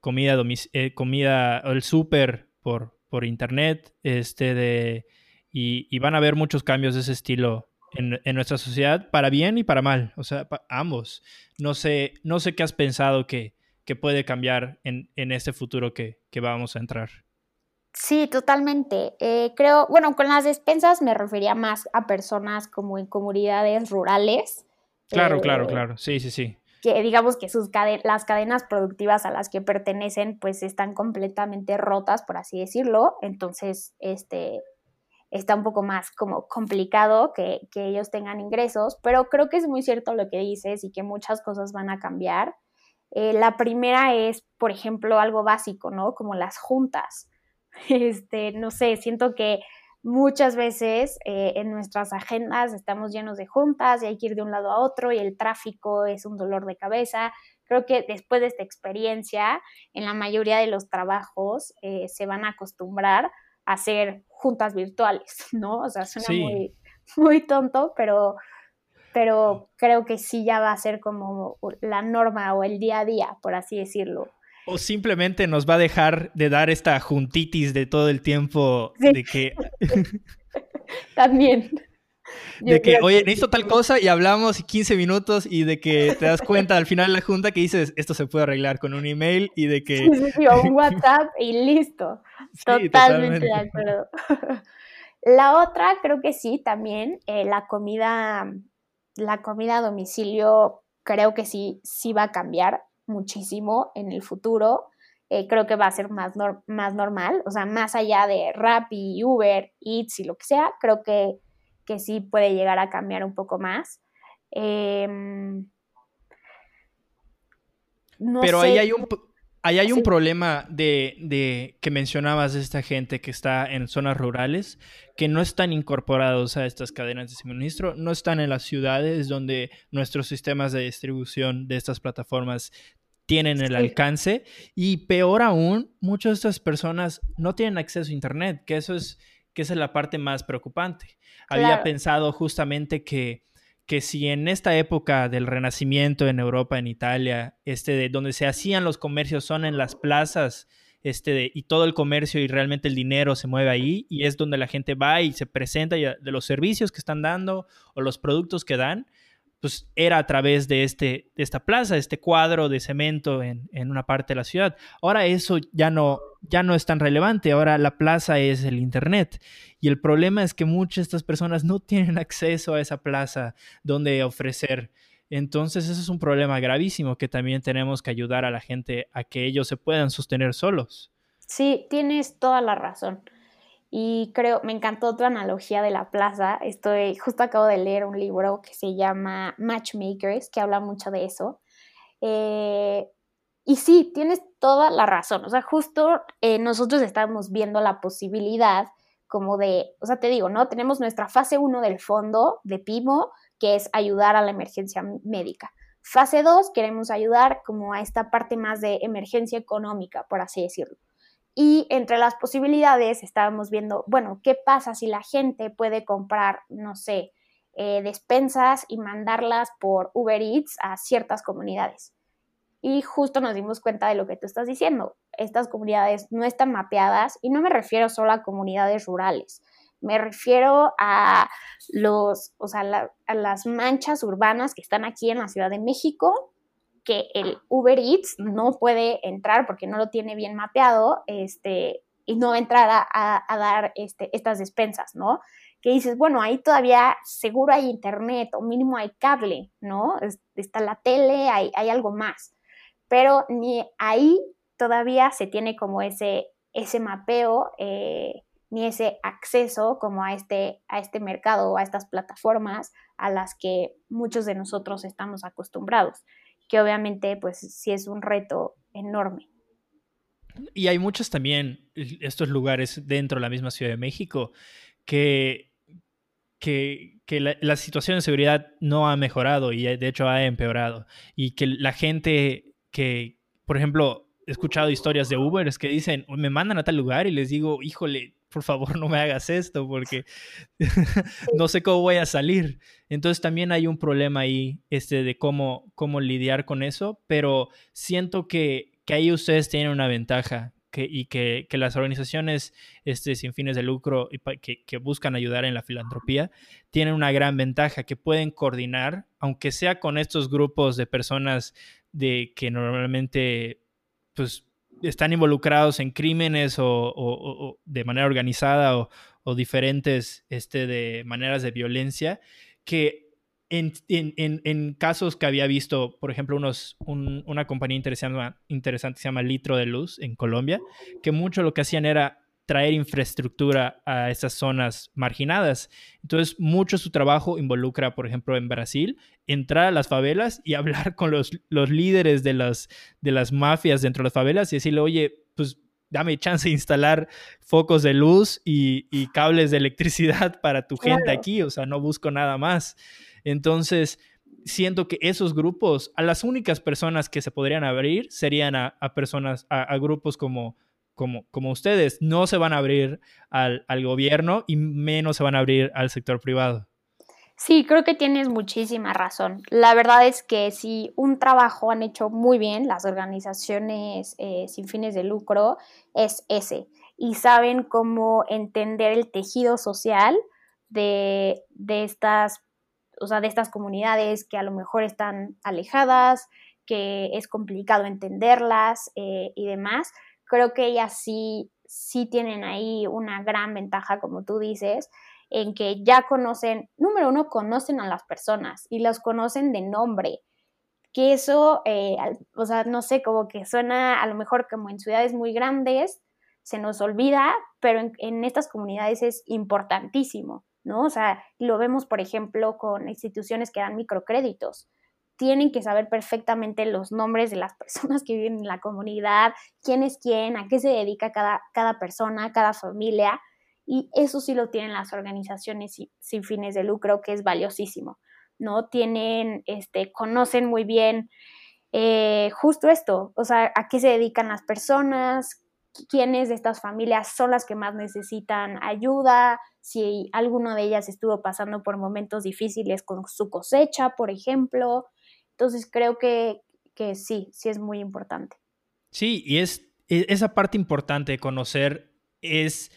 comida, eh, comida, el súper por, por internet, este de, y, y, van a haber muchos cambios de ese estilo en, en nuestra sociedad, para bien y para mal, o sea, ambos. No sé, no sé qué has pensado que, que puede cambiar en, en este futuro que, que, vamos a entrar. Sí, totalmente. Eh, creo, bueno, con las despensas me refería más a personas como en comunidades rurales. Claro, eh, claro, claro. Sí, sí, sí que digamos que sus las cadenas productivas a las que pertenecen pues están completamente rotas, por así decirlo, entonces este, está un poco más como complicado que, que, ellos tengan ingresos, pero creo que es muy cierto lo que dices y que muchas cosas van a cambiar. Eh, la primera es, por ejemplo, algo básico, ¿no? Como las juntas. [laughs] Este, no sé, siento que Muchas veces eh, en nuestras agendas estamos llenos de juntas y hay que ir de un lado a otro y el tráfico es un dolor de cabeza. Creo que después de esta experiencia, en la mayoría de los trabajos eh, se van a acostumbrar a hacer juntas virtuales, [laughs] ¿no? O sea, suena muy, muy tonto, pero, pero creo que sí ya va a ser como la norma o el día a día, por así decirlo. O simplemente nos va a dejar de dar esta juntitis de todo el tiempo sí. de que... [laughs] También. [laughs] De que, oye, necesito tal cosa y hablamos 15 minutos y de que te das cuenta al final de la junta que dices, esto se puede arreglar con un email y de que... Sí, sí, sí, o un [laughs] WhatsApp y listo. Totalmente, de acuerdo. La otra, creo que sí, también, eh, la comida, la comida a domicilio, creo que sí, sí va a cambiar muchísimo en el futuro. Eh, creo que va a ser más, nor más normal, o sea, más allá de Rappi, Uber, Eats y lo que sea, creo que, que sí puede llegar a cambiar un poco más. Eh, no Pero sé. ahí hay un, ahí hay un problema de, de, que mencionabas de esta gente que está en zonas rurales, que no están incorporados a estas cadenas de suministro, no están en las ciudades donde nuestros sistemas de distribución de estas plataformas tienen el sí. alcance y peor aún, muchas de estas personas no tienen acceso a Internet, que eso es, que esa es la parte más preocupante. Claro. Había pensado justamente que, que si en esta época del Renacimiento en Europa, en Italia, este, de donde se hacían los comercios son en las plazas, este, de, y todo el comercio y realmente el dinero se mueve ahí y es donde la gente va y se presenta de los servicios que están dando o los productos que dan, pues era a través de, este, de esta plaza, este cuadro de cemento en, en, una parte de la ciudad. Ahora eso ya no, ya no es tan relevante, ahora la plaza es el Internet. Y el problema es que muchas de estas personas no tienen [laughs] acceso a esa plaza donde ofrecer. Entonces ese es un problema gravísimo que también tenemos que ayudar a la gente a que ellos se puedan sostener solos. Sí, tienes toda la razón. Y creo, me encantó tu analogía de la plaza. Estoy, justo acabo de leer un libro que se llama Matchmakers, que habla mucho de eso. Eh, y sí, tienes toda la razón. O sea, justo eh, nosotros estamos viendo la posibilidad como de, o sea, te digo, ¿no? Tenemos nuestra fase 1 del fondo de PIMO, que es ayudar a la emergencia médica. Fase 2, queremos ayudar como a esta parte más de emergencia económica, por así decirlo Y entre las posibilidades estábamos viendo, bueno, ¿qué pasa si la gente puede comprar, no sé, eh, despensas y mandarlas por Uber Eats a ciertas comunidades? Y justo nos dimos cuenta de lo que tú estás diciendo. Estas comunidades no están mapeadas y no me refiero solo a comunidades rurales. Me refiero a los, o sea, a las manchas urbanas que están aquí en la Ciudad de México, que el Uber Eats no puede entrar porque no lo tiene bien mapeado, este, y no entrar a, a, dar este, estas despensas, ¿no? Que dices, bueno, ahí todavía seguro hay internet o mínimo hay cable, ¿no? Está la tele, hay, hay algo más pero ni ahí todavía se tiene como ese, ese mapeo eh, ni ese acceso como a este, a este mercado o a estas plataformas a las que muchos de nosotros estamos acostumbrados, que obviamente pues sí es un reto enorme. Y hay muchos también, estos lugares dentro de la misma Ciudad de México, que, que, que la, situación de seguridad no ha mejorado y de hecho ha empeorado. Y que la gente que, por ejemplo, he escuchado historias de Ubers que dicen, me mandan a tal lugar y les digo, híjole, por favor [laughs] no me hagas esto porque [laughs] no sé cómo voy a salir. Entonces también hay un problema ahí este, de cómo, cómo lidiar con eso, pero siento que, que ahí ustedes tienen una ventaja que, y que, que, las organizaciones este, sin fines de lucro y que, que, buscan ayudar en la filantropía tienen una gran ventaja, que pueden coordinar, aunque sea con estos grupos de personas de que normalmente pues están involucrados en crímenes o, de manera organizada o, diferentes este, de maneras de violencia, que en, en, casos que había visto, por ejemplo, unos, una compañía interesante, interesante se llama Litro de Luz en Colombia, que mucho lo que hacían era traer infraestructura a esas zonas marginadas. Entonces, mucho su trabajo involucra, por ejemplo, en Brasil, entrar a las favelas y [laughs] hablar con los, los líderes de las, de las mafias dentro de las favelas y decirle, oye, pues dame chance de instalar focos de luz y, y cables de electricidad [laughs] para tu gente aquí, o sea, no busco nada más. Entonces, siento que esos grupos, a las únicas personas que se podrían abrir serían a, a personas, a, a grupos como como, ustedes, no se van a abrir al, gobierno y menos se van a abrir al sector privado. Sí, creo que tienes muchísima razón. La verdad es que si un trabajo han hecho muy bien las organizaciones eh, sin fines de lucro, es ese. Y saben cómo entender el tejido social de, estas, o sea, de estas comunidades que a lo mejor están alejadas, que es complicado entenderlas eh, y demás creo que ellas sí, sí tienen ahí una gran ventaja, como tú dices, en que ya conocen, número uno, conocen a las personas y las conocen de nombre. Que eso, eh, o sea, no sé, como que suena a lo mejor como en ciudades muy grandes, se nos olvida, pero en, en estas comunidades es importantísimo, ¿no? O sea, lo vemos, por ejemplo, con instituciones que dan microcréditos tienen que saber perfectamente los nombres de las personas que viven en la comunidad, quién es quién, a qué se dedica cada, cada persona, cada familia. Y eso sí lo tienen las organizaciones sin fines de lucro, que es valiosísimo. ¿no? Tienen, este, conocen muy bien eh, justo esto, o sea, a qué se dedican las personas, quiénes de estas familias son las que más necesitan ayuda, si alguna de ellas estuvo pasando por momentos difíciles con su cosecha, por ejemplo, entonces creo que, que sí, sí es muy importante. Sí, y es e, esa parte importante de conocer es,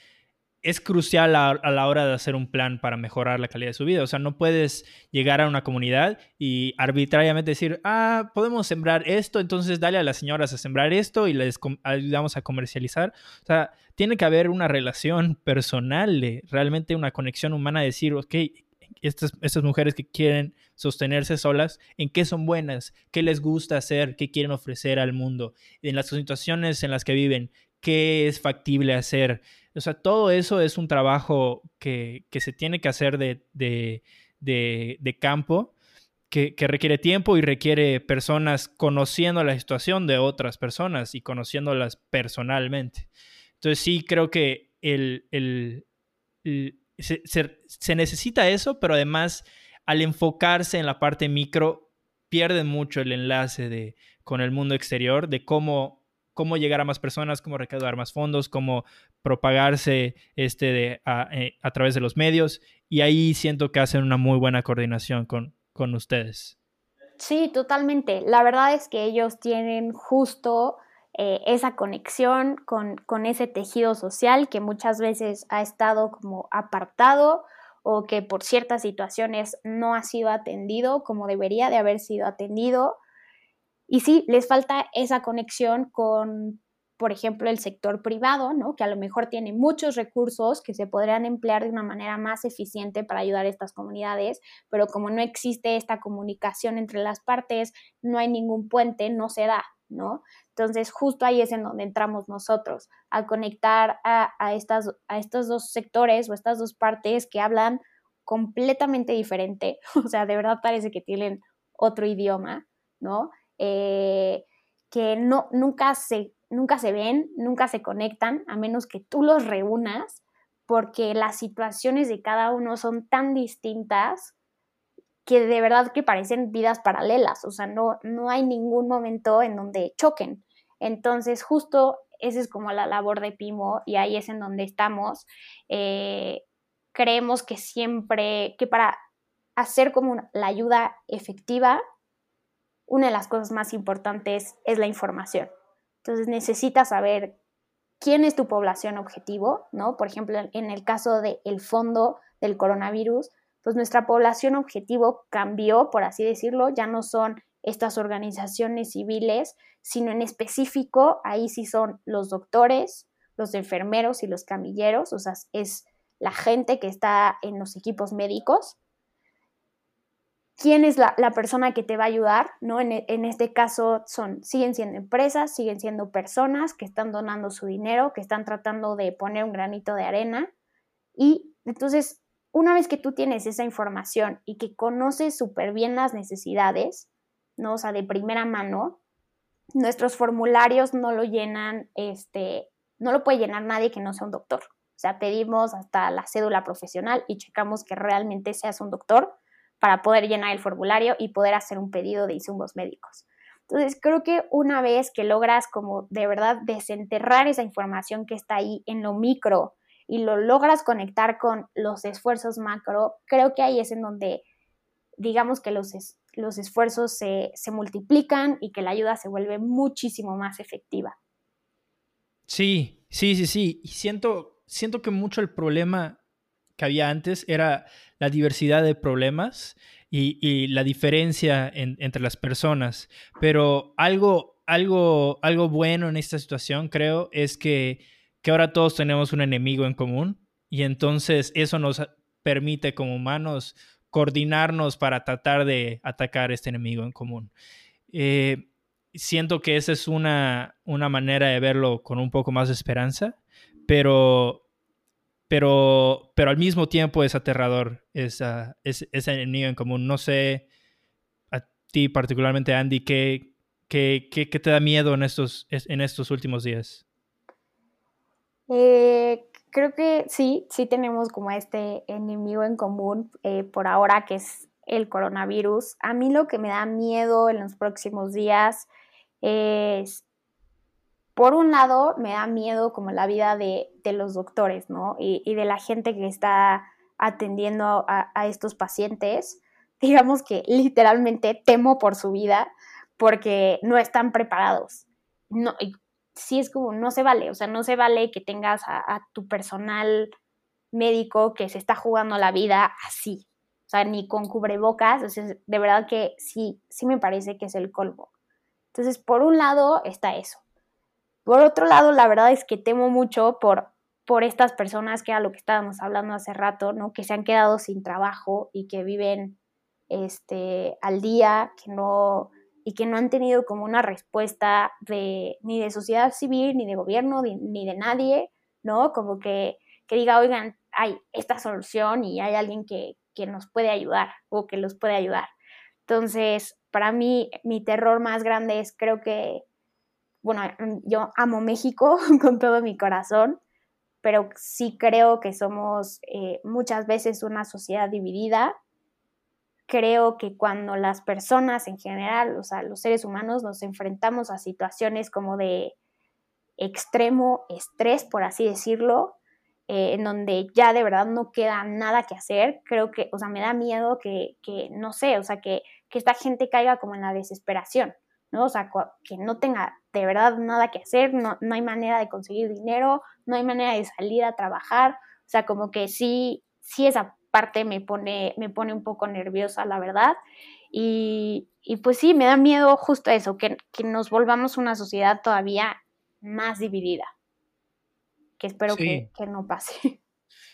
es crucial a, a, la hora de hacer un plan para mejorar la calidad de su vida. O sea, no puedes llegar a una comunidad y arbitrariamente decir, ah, podemos sembrar esto, entonces dale a las señoras a sembrar esto y les ayudamos a comercializar. O sea, tiene que haber una relación personal, realmente una conexión humana, de decir, ok, estas, estas mujeres que quieren sostenerse solas, en qué son buenas, qué les gusta hacer, qué quieren ofrecer al mundo, en las situaciones en las que viven, qué es factible hacer. O sea, todo eso es un trabajo que, que se tiene que hacer de, de, de, campo, que, que, requiere tiempo y requiere personas conociendo la situación de otras personas y conociéndolas personalmente. Entonces sí creo que el, el se, necesita eso, pero además al enfocarse en la parte micro, pierden mucho el enlace de, con el mundo exterior, de cómo cómo llegar a más personas, cómo recaudar más fondos, cómo propagarse este eh, a, través de los medios. Y ahí siento que hacen una muy buena coordinación con, con ustedes. Sí, totalmente. La verdad es que ellos tienen justo eh, esa conexión con, con, ese tejido social que muchas veces ha estado como apartado o que por ciertas situaciones no ha sido atendido como debería de haber sido atendido. Y sí, les falta esa conexión con, por ejemplo, el sector privado, ¿no? que a lo mejor tiene muchos recursos que se podrían emplear de una manera más eficiente para ayudar a estas comunidades, pero como no existe esta comunicación entre las partes, no hay ningún puente, no se da, ¿no? Entonces, justo ahí es en donde entramos nosotros, a conectar a, estas, a estos dos sectores o estas dos partes que hablan completamente diferente, [laughs] o sea, de verdad parece que tienen otro idioma, ¿no? Eh, que no, nunca, se, nunca se ven, nunca se conectan, a menos que tú los reúnas, porque las situaciones de cada uno son tan distintas que de verdad que parecen vidas paralelas, o sea, no, no hay ningún momento en donde choquen. Entonces, justo esa es como la labor de Pimo y ahí es en donde estamos. Eh, creemos que siempre, que para hacer como la ayuda efectiva, una de las cosas más importantes es la información. Entonces necesitas saber quién es tu población objetivo, ¿no? Por ejemplo, en el caso del fondo del coronavirus, pues nuestra población objetivo cambió, por así decirlo, ya no son estas organizaciones civiles, sino en específico, ahí sí son los doctores, los enfermeros y los camilleros, o sea, es la gente que está en los equipos médicos. ¿Quién es la, persona que te va a ayudar? ¿no? En, en, este caso son, siguen siendo empresas, siguen siendo personas que están donando su dinero, que están tratando de poner un granito de arena. Y entonces una vez que tú tienes esa información y que conoces súper bien las necesidades, ¿no? O sea, de primera mano, nuestros formularios no lo llenan, este, no lo puede llenar nadie que no sea un doctor. O sea, pedimos hasta la cédula profesional y checamos que realmente seas un doctor para poder llenar el formulario y poder hacer un pedido de insumos médicos. Entonces, creo que una vez que logras como de verdad desenterrar esa información que está ahí en lo micro, y lo logras conectar con los esfuerzos macro, creo que ahí es en donde digamos que los, los esfuerzos se, se multiplican y que la ayuda se vuelve muchísimo más efectiva. Sí, sí, sí, sí. Y siento, siento que mucho el problema que había antes era la diversidad de problemas y, la diferencia entre las personas. Pero algo, algo, algo bueno en esta situación, creo, es que que ahora todos tenemos un enemigo en común y entonces eso nos permite como humanos coordinarnos para tratar de atacar este enemigo en común. Eh, siento que esa es una, una manera de verlo con un poco más de esperanza, pero, pero, pero al mismo tiempo es aterrador esa, ese, enemigo en común. No sé a ti particularmente, Andy, ¿qué, qué, qué, qué te da miedo en estos, en estos últimos días? Eh, creo que sí, sí tenemos como este enemigo en común eh, por ahora, que es el coronavirus. A mí lo que me da miedo en los próximos días es, por un lado, me da miedo como la vida de, los doctores, ¿no? Y, de la gente que está atendiendo a, estos pacientes. [laughs] Digamos que literalmente temo por su vida porque no están preparados. No, sí es como, no se vale, o sea, no se vale que tengas a, tu personal médico que se está jugando la vida así, o sea, ni con cubrebocas, o de verdad que sí, sí me parece que es el colmo. Entonces, por un lado está eso. Por otro lado, la verdad es que temo mucho por, por estas personas que era lo que estábamos hablando hace rato, ¿no? Que se han quedado sin trabajo y que viven este, al día, que no, y que no han tenido como una respuesta ni de sociedad civil, ni de gobierno, ni, de nadie, ¿no? Como que, que, diga, oigan, hay esta solución y hay alguien que, que nos puede ayudar o que los puede ayudar. Entonces, para mí, mi terror más grande es, creo que, bueno, yo amo México [laughs] con todo mi corazón, pero sí creo que somos eh, muchas veces una sociedad dividida creo que cuando las personas en general, o sea, los seres humanos nos enfrentamos a situaciones como de, extremo estrés, por así decirlo, eh, en donde ya de verdad no queda nada que hacer. Creo que, o sea, me da miedo que, que no sé, o sea, que, que, esta gente caiga como en la desesperación, ¿no? O sea, que no tenga de verdad nada que hacer, no, no hay manera de conseguir dinero, no hay manera de salir a trabajar, o sea, como que sí, sí esa parte me pone, me pone un poco nerviosa, la verdad. Y, y pues sí, me da miedo justo eso, que, que nos volvamos una sociedad todavía más dividida que espero que, no pase. [laughs]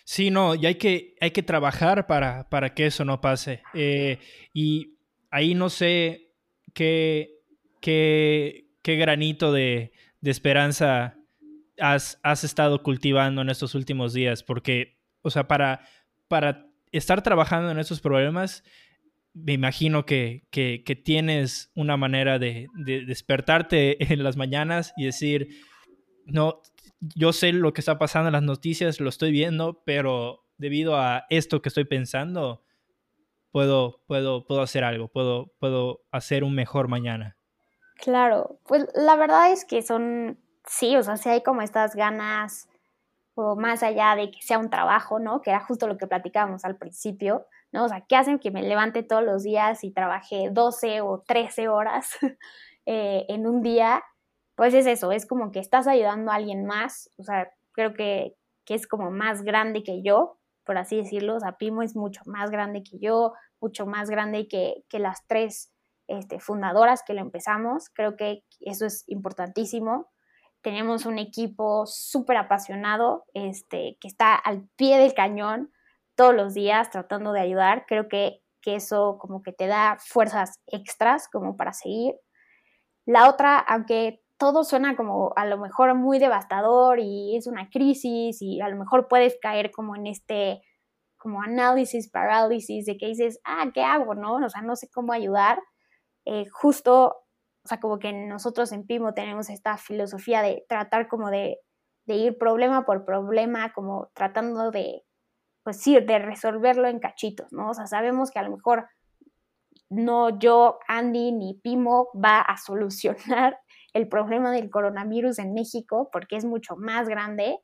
Sí, no, y hay que, hay que trabajar para, para que eso no pase. Eh, y ahí no sé qué, qué, qué granito de, de esperanza has, has, estado cultivando en estos últimos días, porque, o sea, para, para estar trabajando en estos problemas, me imagino que, que, tienes una manera de, de, despertarte en las mañanas y decir, no, yo sé lo que está pasando en las noticias, lo estoy viendo, pero debido a esto que estoy pensando, puedo, puedo, puedo hacer algo, puedo, puedo hacer un mejor mañana. Claro, pues la verdad es que son, sí, o sea, si hay como estas ganas, o más allá de que sea un trabajo, ¿no? Que era justo lo que platicábamos al principio, ¿no? O sea, ¿qué hacen que me levante todos los días y trabaje 12 o 13 horas [laughs] eh, en un día? pues es eso, es como que estás ayudando a alguien más, o sea, creo que, es como más grande que yo, por así decirlo, o sea, Pimo es mucho más grande que yo, mucho más grande que, las tres este, fundadoras que lo empezamos, creo que eso es importantísimo. Tenemos un equipo súper apasionado, este, que está al pie del cañón todos los días tratando de ayudar, creo que, que eso como que te da fuerzas extras como para seguir. La otra, aunque todo suena como a lo mejor muy devastador y es una crisis y a lo mejor puedes caer como en este como análisis, parálisis de que dices, ah, ¿qué hago? No, o sea, no sé cómo ayudar. Eh, justo, sea, como que nosotros en Pimo tenemos esta filosofía de tratar como de, ir problema por problema, como tratando de, pues de resolverlo en cachitos, ¿no? O sea, sabemos que a lo mejor no yo, Andy ni Pimo va a [laughs] solucionar el problema del coronavirus en México porque es mucho más grande,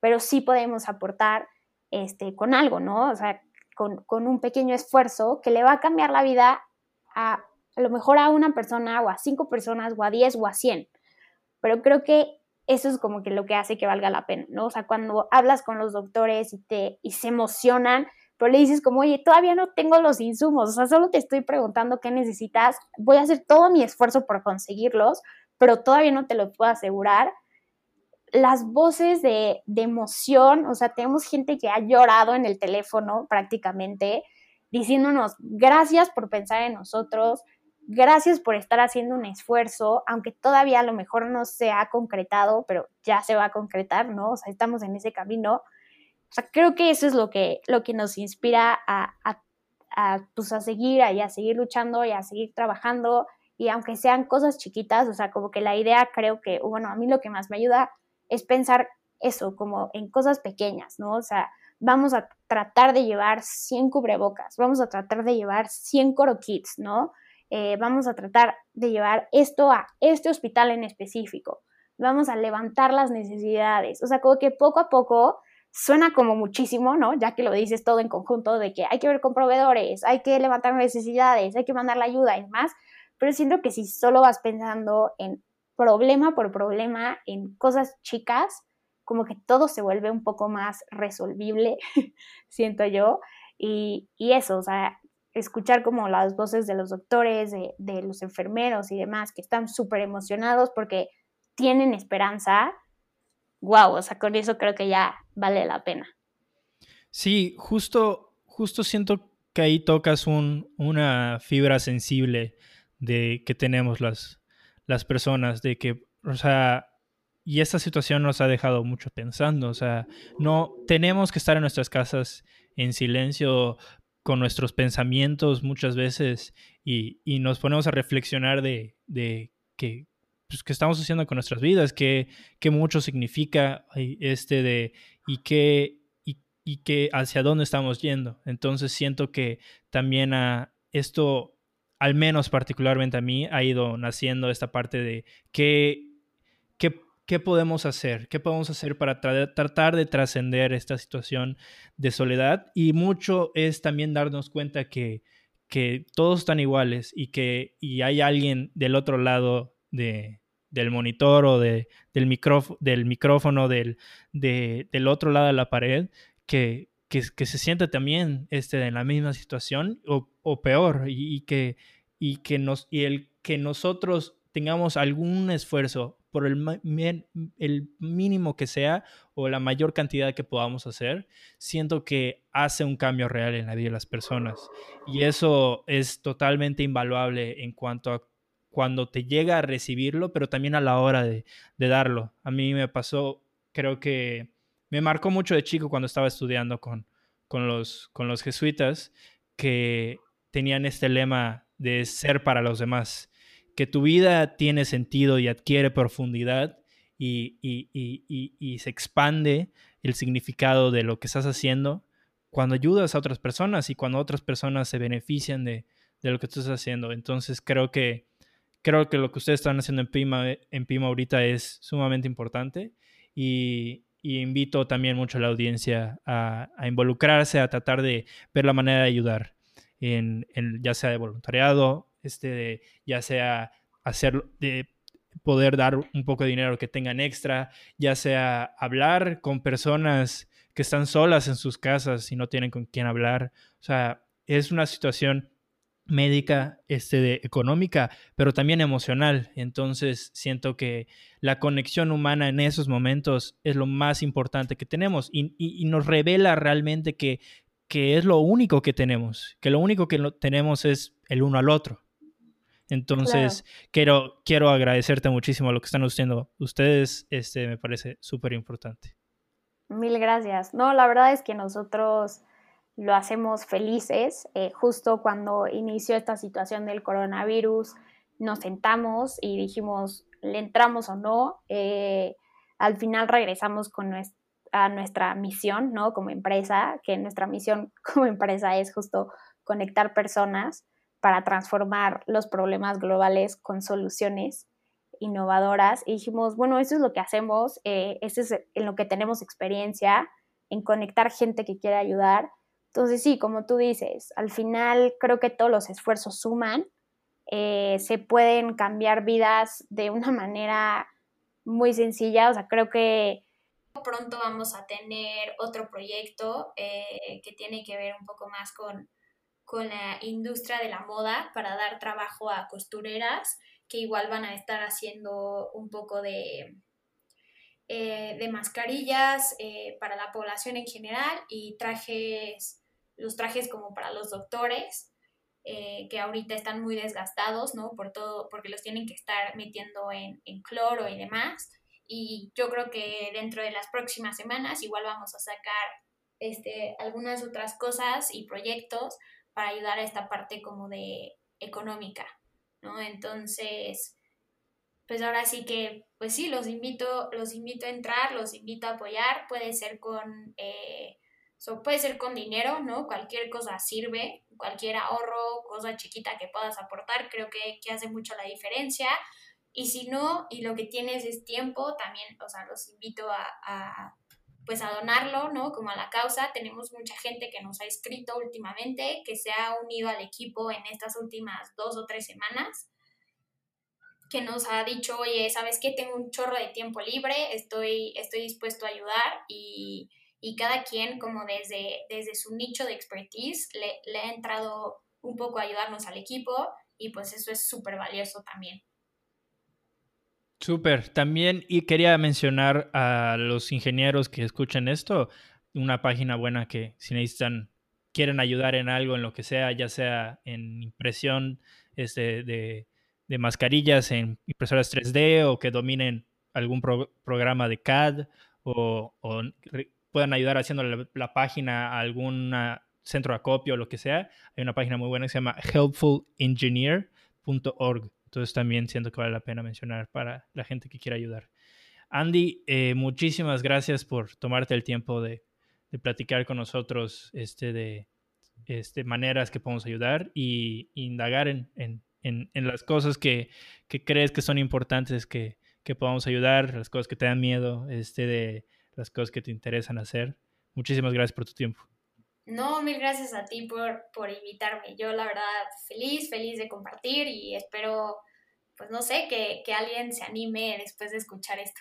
pero sí podemos aportar este, con algo, ¿no? O sea, con, un pequeño esfuerzo que le va a cambiar la vida a a lo mejor a una persona o a cinco personas o a diez o a cien. Pero creo que eso es como que lo que hace que valga la pena, ¿no? O sea, cuando hablas con los doctores y, te, y se emocionan, pero le dices como, oye, todavía no tengo los insumos, o sea, solo te estoy preguntando qué necesitas, voy a hacer todo mi esfuerzo por conseguirlos, pero todavía no te lo puedo asegurar. Las voces de, emoción, o sea, tenemos gente que ha llorado en el teléfono prácticamente, diciéndonos gracias por pensar en nosotros, gracias por estar haciendo un esfuerzo, aunque todavía a lo mejor no se ha concretado, pero ya se va a concretar, ¿no? O sea, estamos en ese camino. O sea, creo que eso es lo que, lo que nos inspira a, a, pues a seguir, a, a seguir luchando y a seguir trabajando y aunque sean cosas chiquitas, o sea, como que la idea creo que, bueno, a mí lo que más me ayuda es pensar eso, como en cosas pequeñas, ¿no? O sea, vamos a tratar de llevar 100 cubrebocas, vamos a tratar de llevar 100 coro kits, ¿no? Eh, vamos a tratar de llevar esto a este hospital en específico, vamos a levantar las necesidades, o sea, como que poco a poco suena como muchísimo, ¿no? Ya que lo dices todo en conjunto de que hay que ver con proveedores, hay que levantar necesidades, hay que mandar la ayuda y demás, pero siento que si solo vas pensando en problema por problema, en cosas chicas, como que todo se vuelve un poco más resolvible, [laughs] siento yo. Y, eso, o sea, escuchar como las voces de los doctores, de, los enfermeros y demás, que están súper emocionados porque tienen esperanza, wow, o sea, con eso creo que ya vale la pena. Sí, justo, justo siento que ahí tocas un, una fibra sensible de que tenemos las, las personas, de que, o sea, y esta situación nos ha dejado mucho pensando, o sea, no tenemos que estar en nuestras casas en silencio con nuestros pensamientos muchas veces y, y nos ponemos a reflexionar de, de que, pues, qué estamos haciendo con nuestras vidas, qué, mucho significa este de y qué, y, y hacia dónde estamos yendo. Entonces siento que también a esto al menos particularmente a mí, ha ido naciendo esta parte de qué, ¿qué podemos hacer? ¿Qué podemos hacer para tratar de trascender esta situación de soledad? Y mucho es también darnos cuenta que, que todos están iguales y que y hay alguien del otro lado de, del monitor o de, del, micrófono, del micrófono del, del otro lado de la pared que, que, se siente también este, en la misma situación o, o peor y, que, y, que nos, y el que nosotros tengamos algún esfuerzo por el, el, mínimo que sea o la mayor cantidad que podamos hacer, siento que hace un cambio real en la vida de las personas. Y eso es totalmente invaluable en cuanto a cuando te llega a recibirlo, pero también a la hora de, darlo. A mí me pasó, creo que me marcó mucho de chico cuando estaba estudiando con, con, los, con los jesuitas, que tenían este lema de ser para los demás, que tu vida tiene sentido y adquiere profundidad y, y, se expande el significado de lo que estás haciendo cuando ayudas a otras personas y cuando otras personas se benefician de, de lo que tú estás haciendo. Entonces creo que creo que lo que ustedes están haciendo en Pima, en Pima ahorita es sumamente importante y, invito también mucho a la audiencia a, involucrarse, a tratar de ver la manera de ayudar, en, ya sea de voluntariado, este, ya sea hacer, de poder dar un poco de dinero que tengan extra, ya sea hablar con personas que están solas en sus casas y no tienen con quién hablar. O sea, es una situación médica, este, de, económica, pero también emocional. Entonces siento que la conexión humana en esos momentos es lo más importante que tenemos y, nos revela realmente que, que, es lo único que tenemos, que lo único que tenemos es el uno al otro. Entonces, quiero, quiero agradecerte muchísimo lo que están haciendo ustedes, este, me parece súper importante. Mil gracias. No, la verdad es que nosotros lo hacemos felices. Eh, justo cuando inició esta situación del coronavirus, nos sentamos y dijimos, ¿le entramos o no? Eh, al final regresamos con nuestra, a nuestra misión, ¿no? Como empresa, que nuestra misión [laughs] como empresa es justo conectar personas para transformar los problemas globales con soluciones innovadoras. Y dijimos, bueno, eso es lo que hacemos, eh, eso es en lo que tenemos experiencia, en conectar gente que quiere ayudar entonces sí, como tú dices, al final creo que todos los esfuerzos suman, eh, se pueden cambiar vidas de una [laughs] manera muy sencilla, o sea, creo que pronto vamos a tener otro proyecto eh, que tiene que ver un poco más con, con la industria de la moda para dar trabajo a costureras que igual van a estar haciendo un poco de, eh, de mascarillas para la población en general y trajes los trajes como para los doctores, eh, que ahorita están muy desgastados, ¿no? Por todo, porque los tienen que estar metiendo en, cloro y demás. Y yo creo que dentro de las próximas semanas igual vamos a sacar este, algunas otras cosas y proyectos para ayudar a esta parte como de económica, ¿no? Entonces, pues ahora sí que, pues sí, los invito, los invito a entrar, los invito a apoyar, puede ser con eh, puede ser con dinero, ¿no? Cualquier cosa sirve, cualquier ahorro, cosa chiquita que puedas aportar, creo que, hace mucho la diferencia. Y si no, y lo que tienes es tiempo, también, o sea, los invito a, pues a donarlo, ¿no? Como a la causa. Tenemos mucha gente que nos ha escrito últimamente, que se ha unido al equipo en estas últimas dos o tres semanas, que nos ha dicho, oye, ¿sabes qué? Tengo un chorro de tiempo libre, estoy, estoy dispuesto a ayudar y y cada quien como desde, desde su nicho de expertise le, le ha entrado un poco a ayudarnos al equipo y pues eso es súper valioso también. Súper, también y quería mencionar a los ingenieros que escuchan esto, una página buena que si necesitan, quieren ayudar en algo, en lo que sea, ya sea en impresión este, de, mascarillas, en impresoras 3D o que dominen algún programa de CAD o, o puedan ayudar haciendo la, página a algún centro de acopio o lo que sea, hay una página muy buena que se llama helpfulengineer.org. Entonces también siento que vale la pena mencionar para la gente que quiera ayudar. Andy, eh, muchísimas gracias por tomarte el tiempo de, platicar con nosotros este, de este, maneras que podemos ayudar y, indagar en, las cosas que, crees que son importantes que, que podamos ayudar, las cosas que te dan miedo, este, de las cosas que te interesan hacer. Muchísimas gracias por tu tiempo. No, mil gracias a ti por, por invitarme. Yo la verdad feliz, feliz de compartir y espero, pues no sé, que, que alguien se anime después de escuchar esto.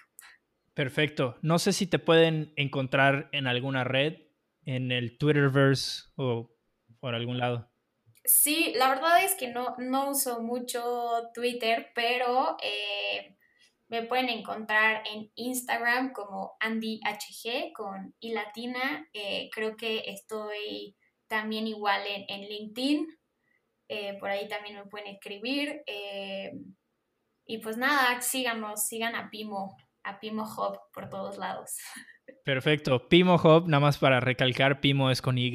Perfecto. No sé si te pueden encontrar en alguna red, en el Twitterverse o por algún lado. Sí, la verdad es que no, no uso mucho Twitter, pero eh, me pueden encontrar en Instagram como AndyHG con I latina. Eh, creo que estoy también igual en, LinkedIn. Eh, por ahí también me pueden escribir. y pues nada, síganos, sigan a Pimo, a Pimo Hub por todos lados. Perfecto. Pimo Hub, nada más para recalcar, Pimo es con Y.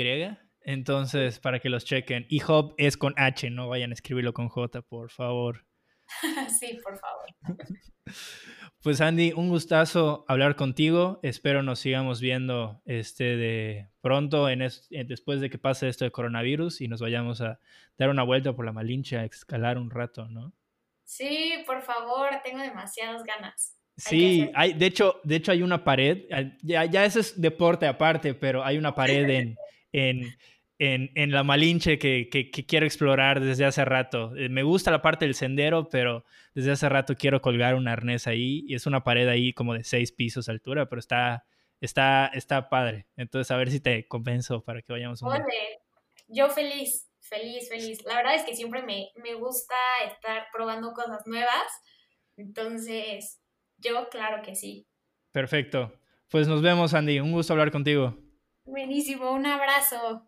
Entonces, para que los chequen. Y Hub es con H, no vayan a escribirlo con J, por favor. [laughs] sí, por favor. [laughs] Pues Andy, un gustazo hablar contigo. Espero nos sigamos viendo este de pronto en después de que pase esto de coronavirus y nos vayamos a dar una vuelta por la Malinche a escalar un rato, ¿no? Sí, por favor, tengo demasiadas ganas. Sí, hay, de hecho, de hecho hay una pared, ya, ya eso es deporte aparte, pero hay una pared en, en en, la Malinche que, quiero explorar desde hace rato. Eh, me gusta la parte del sendero, pero desde hace rato quiero colgar un arnés ahí y es una pared ahí como de seis pisos de altura, pero está, está, está padre. Entonces, a ver si te convenzo para que vayamos un yo feliz, feliz, feliz. La verdad es que siempre me, me gusta estar probando cosas nuevas. Entonces, yo claro que sí. Perfecto. Pues nos vemos, Andy. Un gusto hablar contigo. Buenísimo, un abrazo.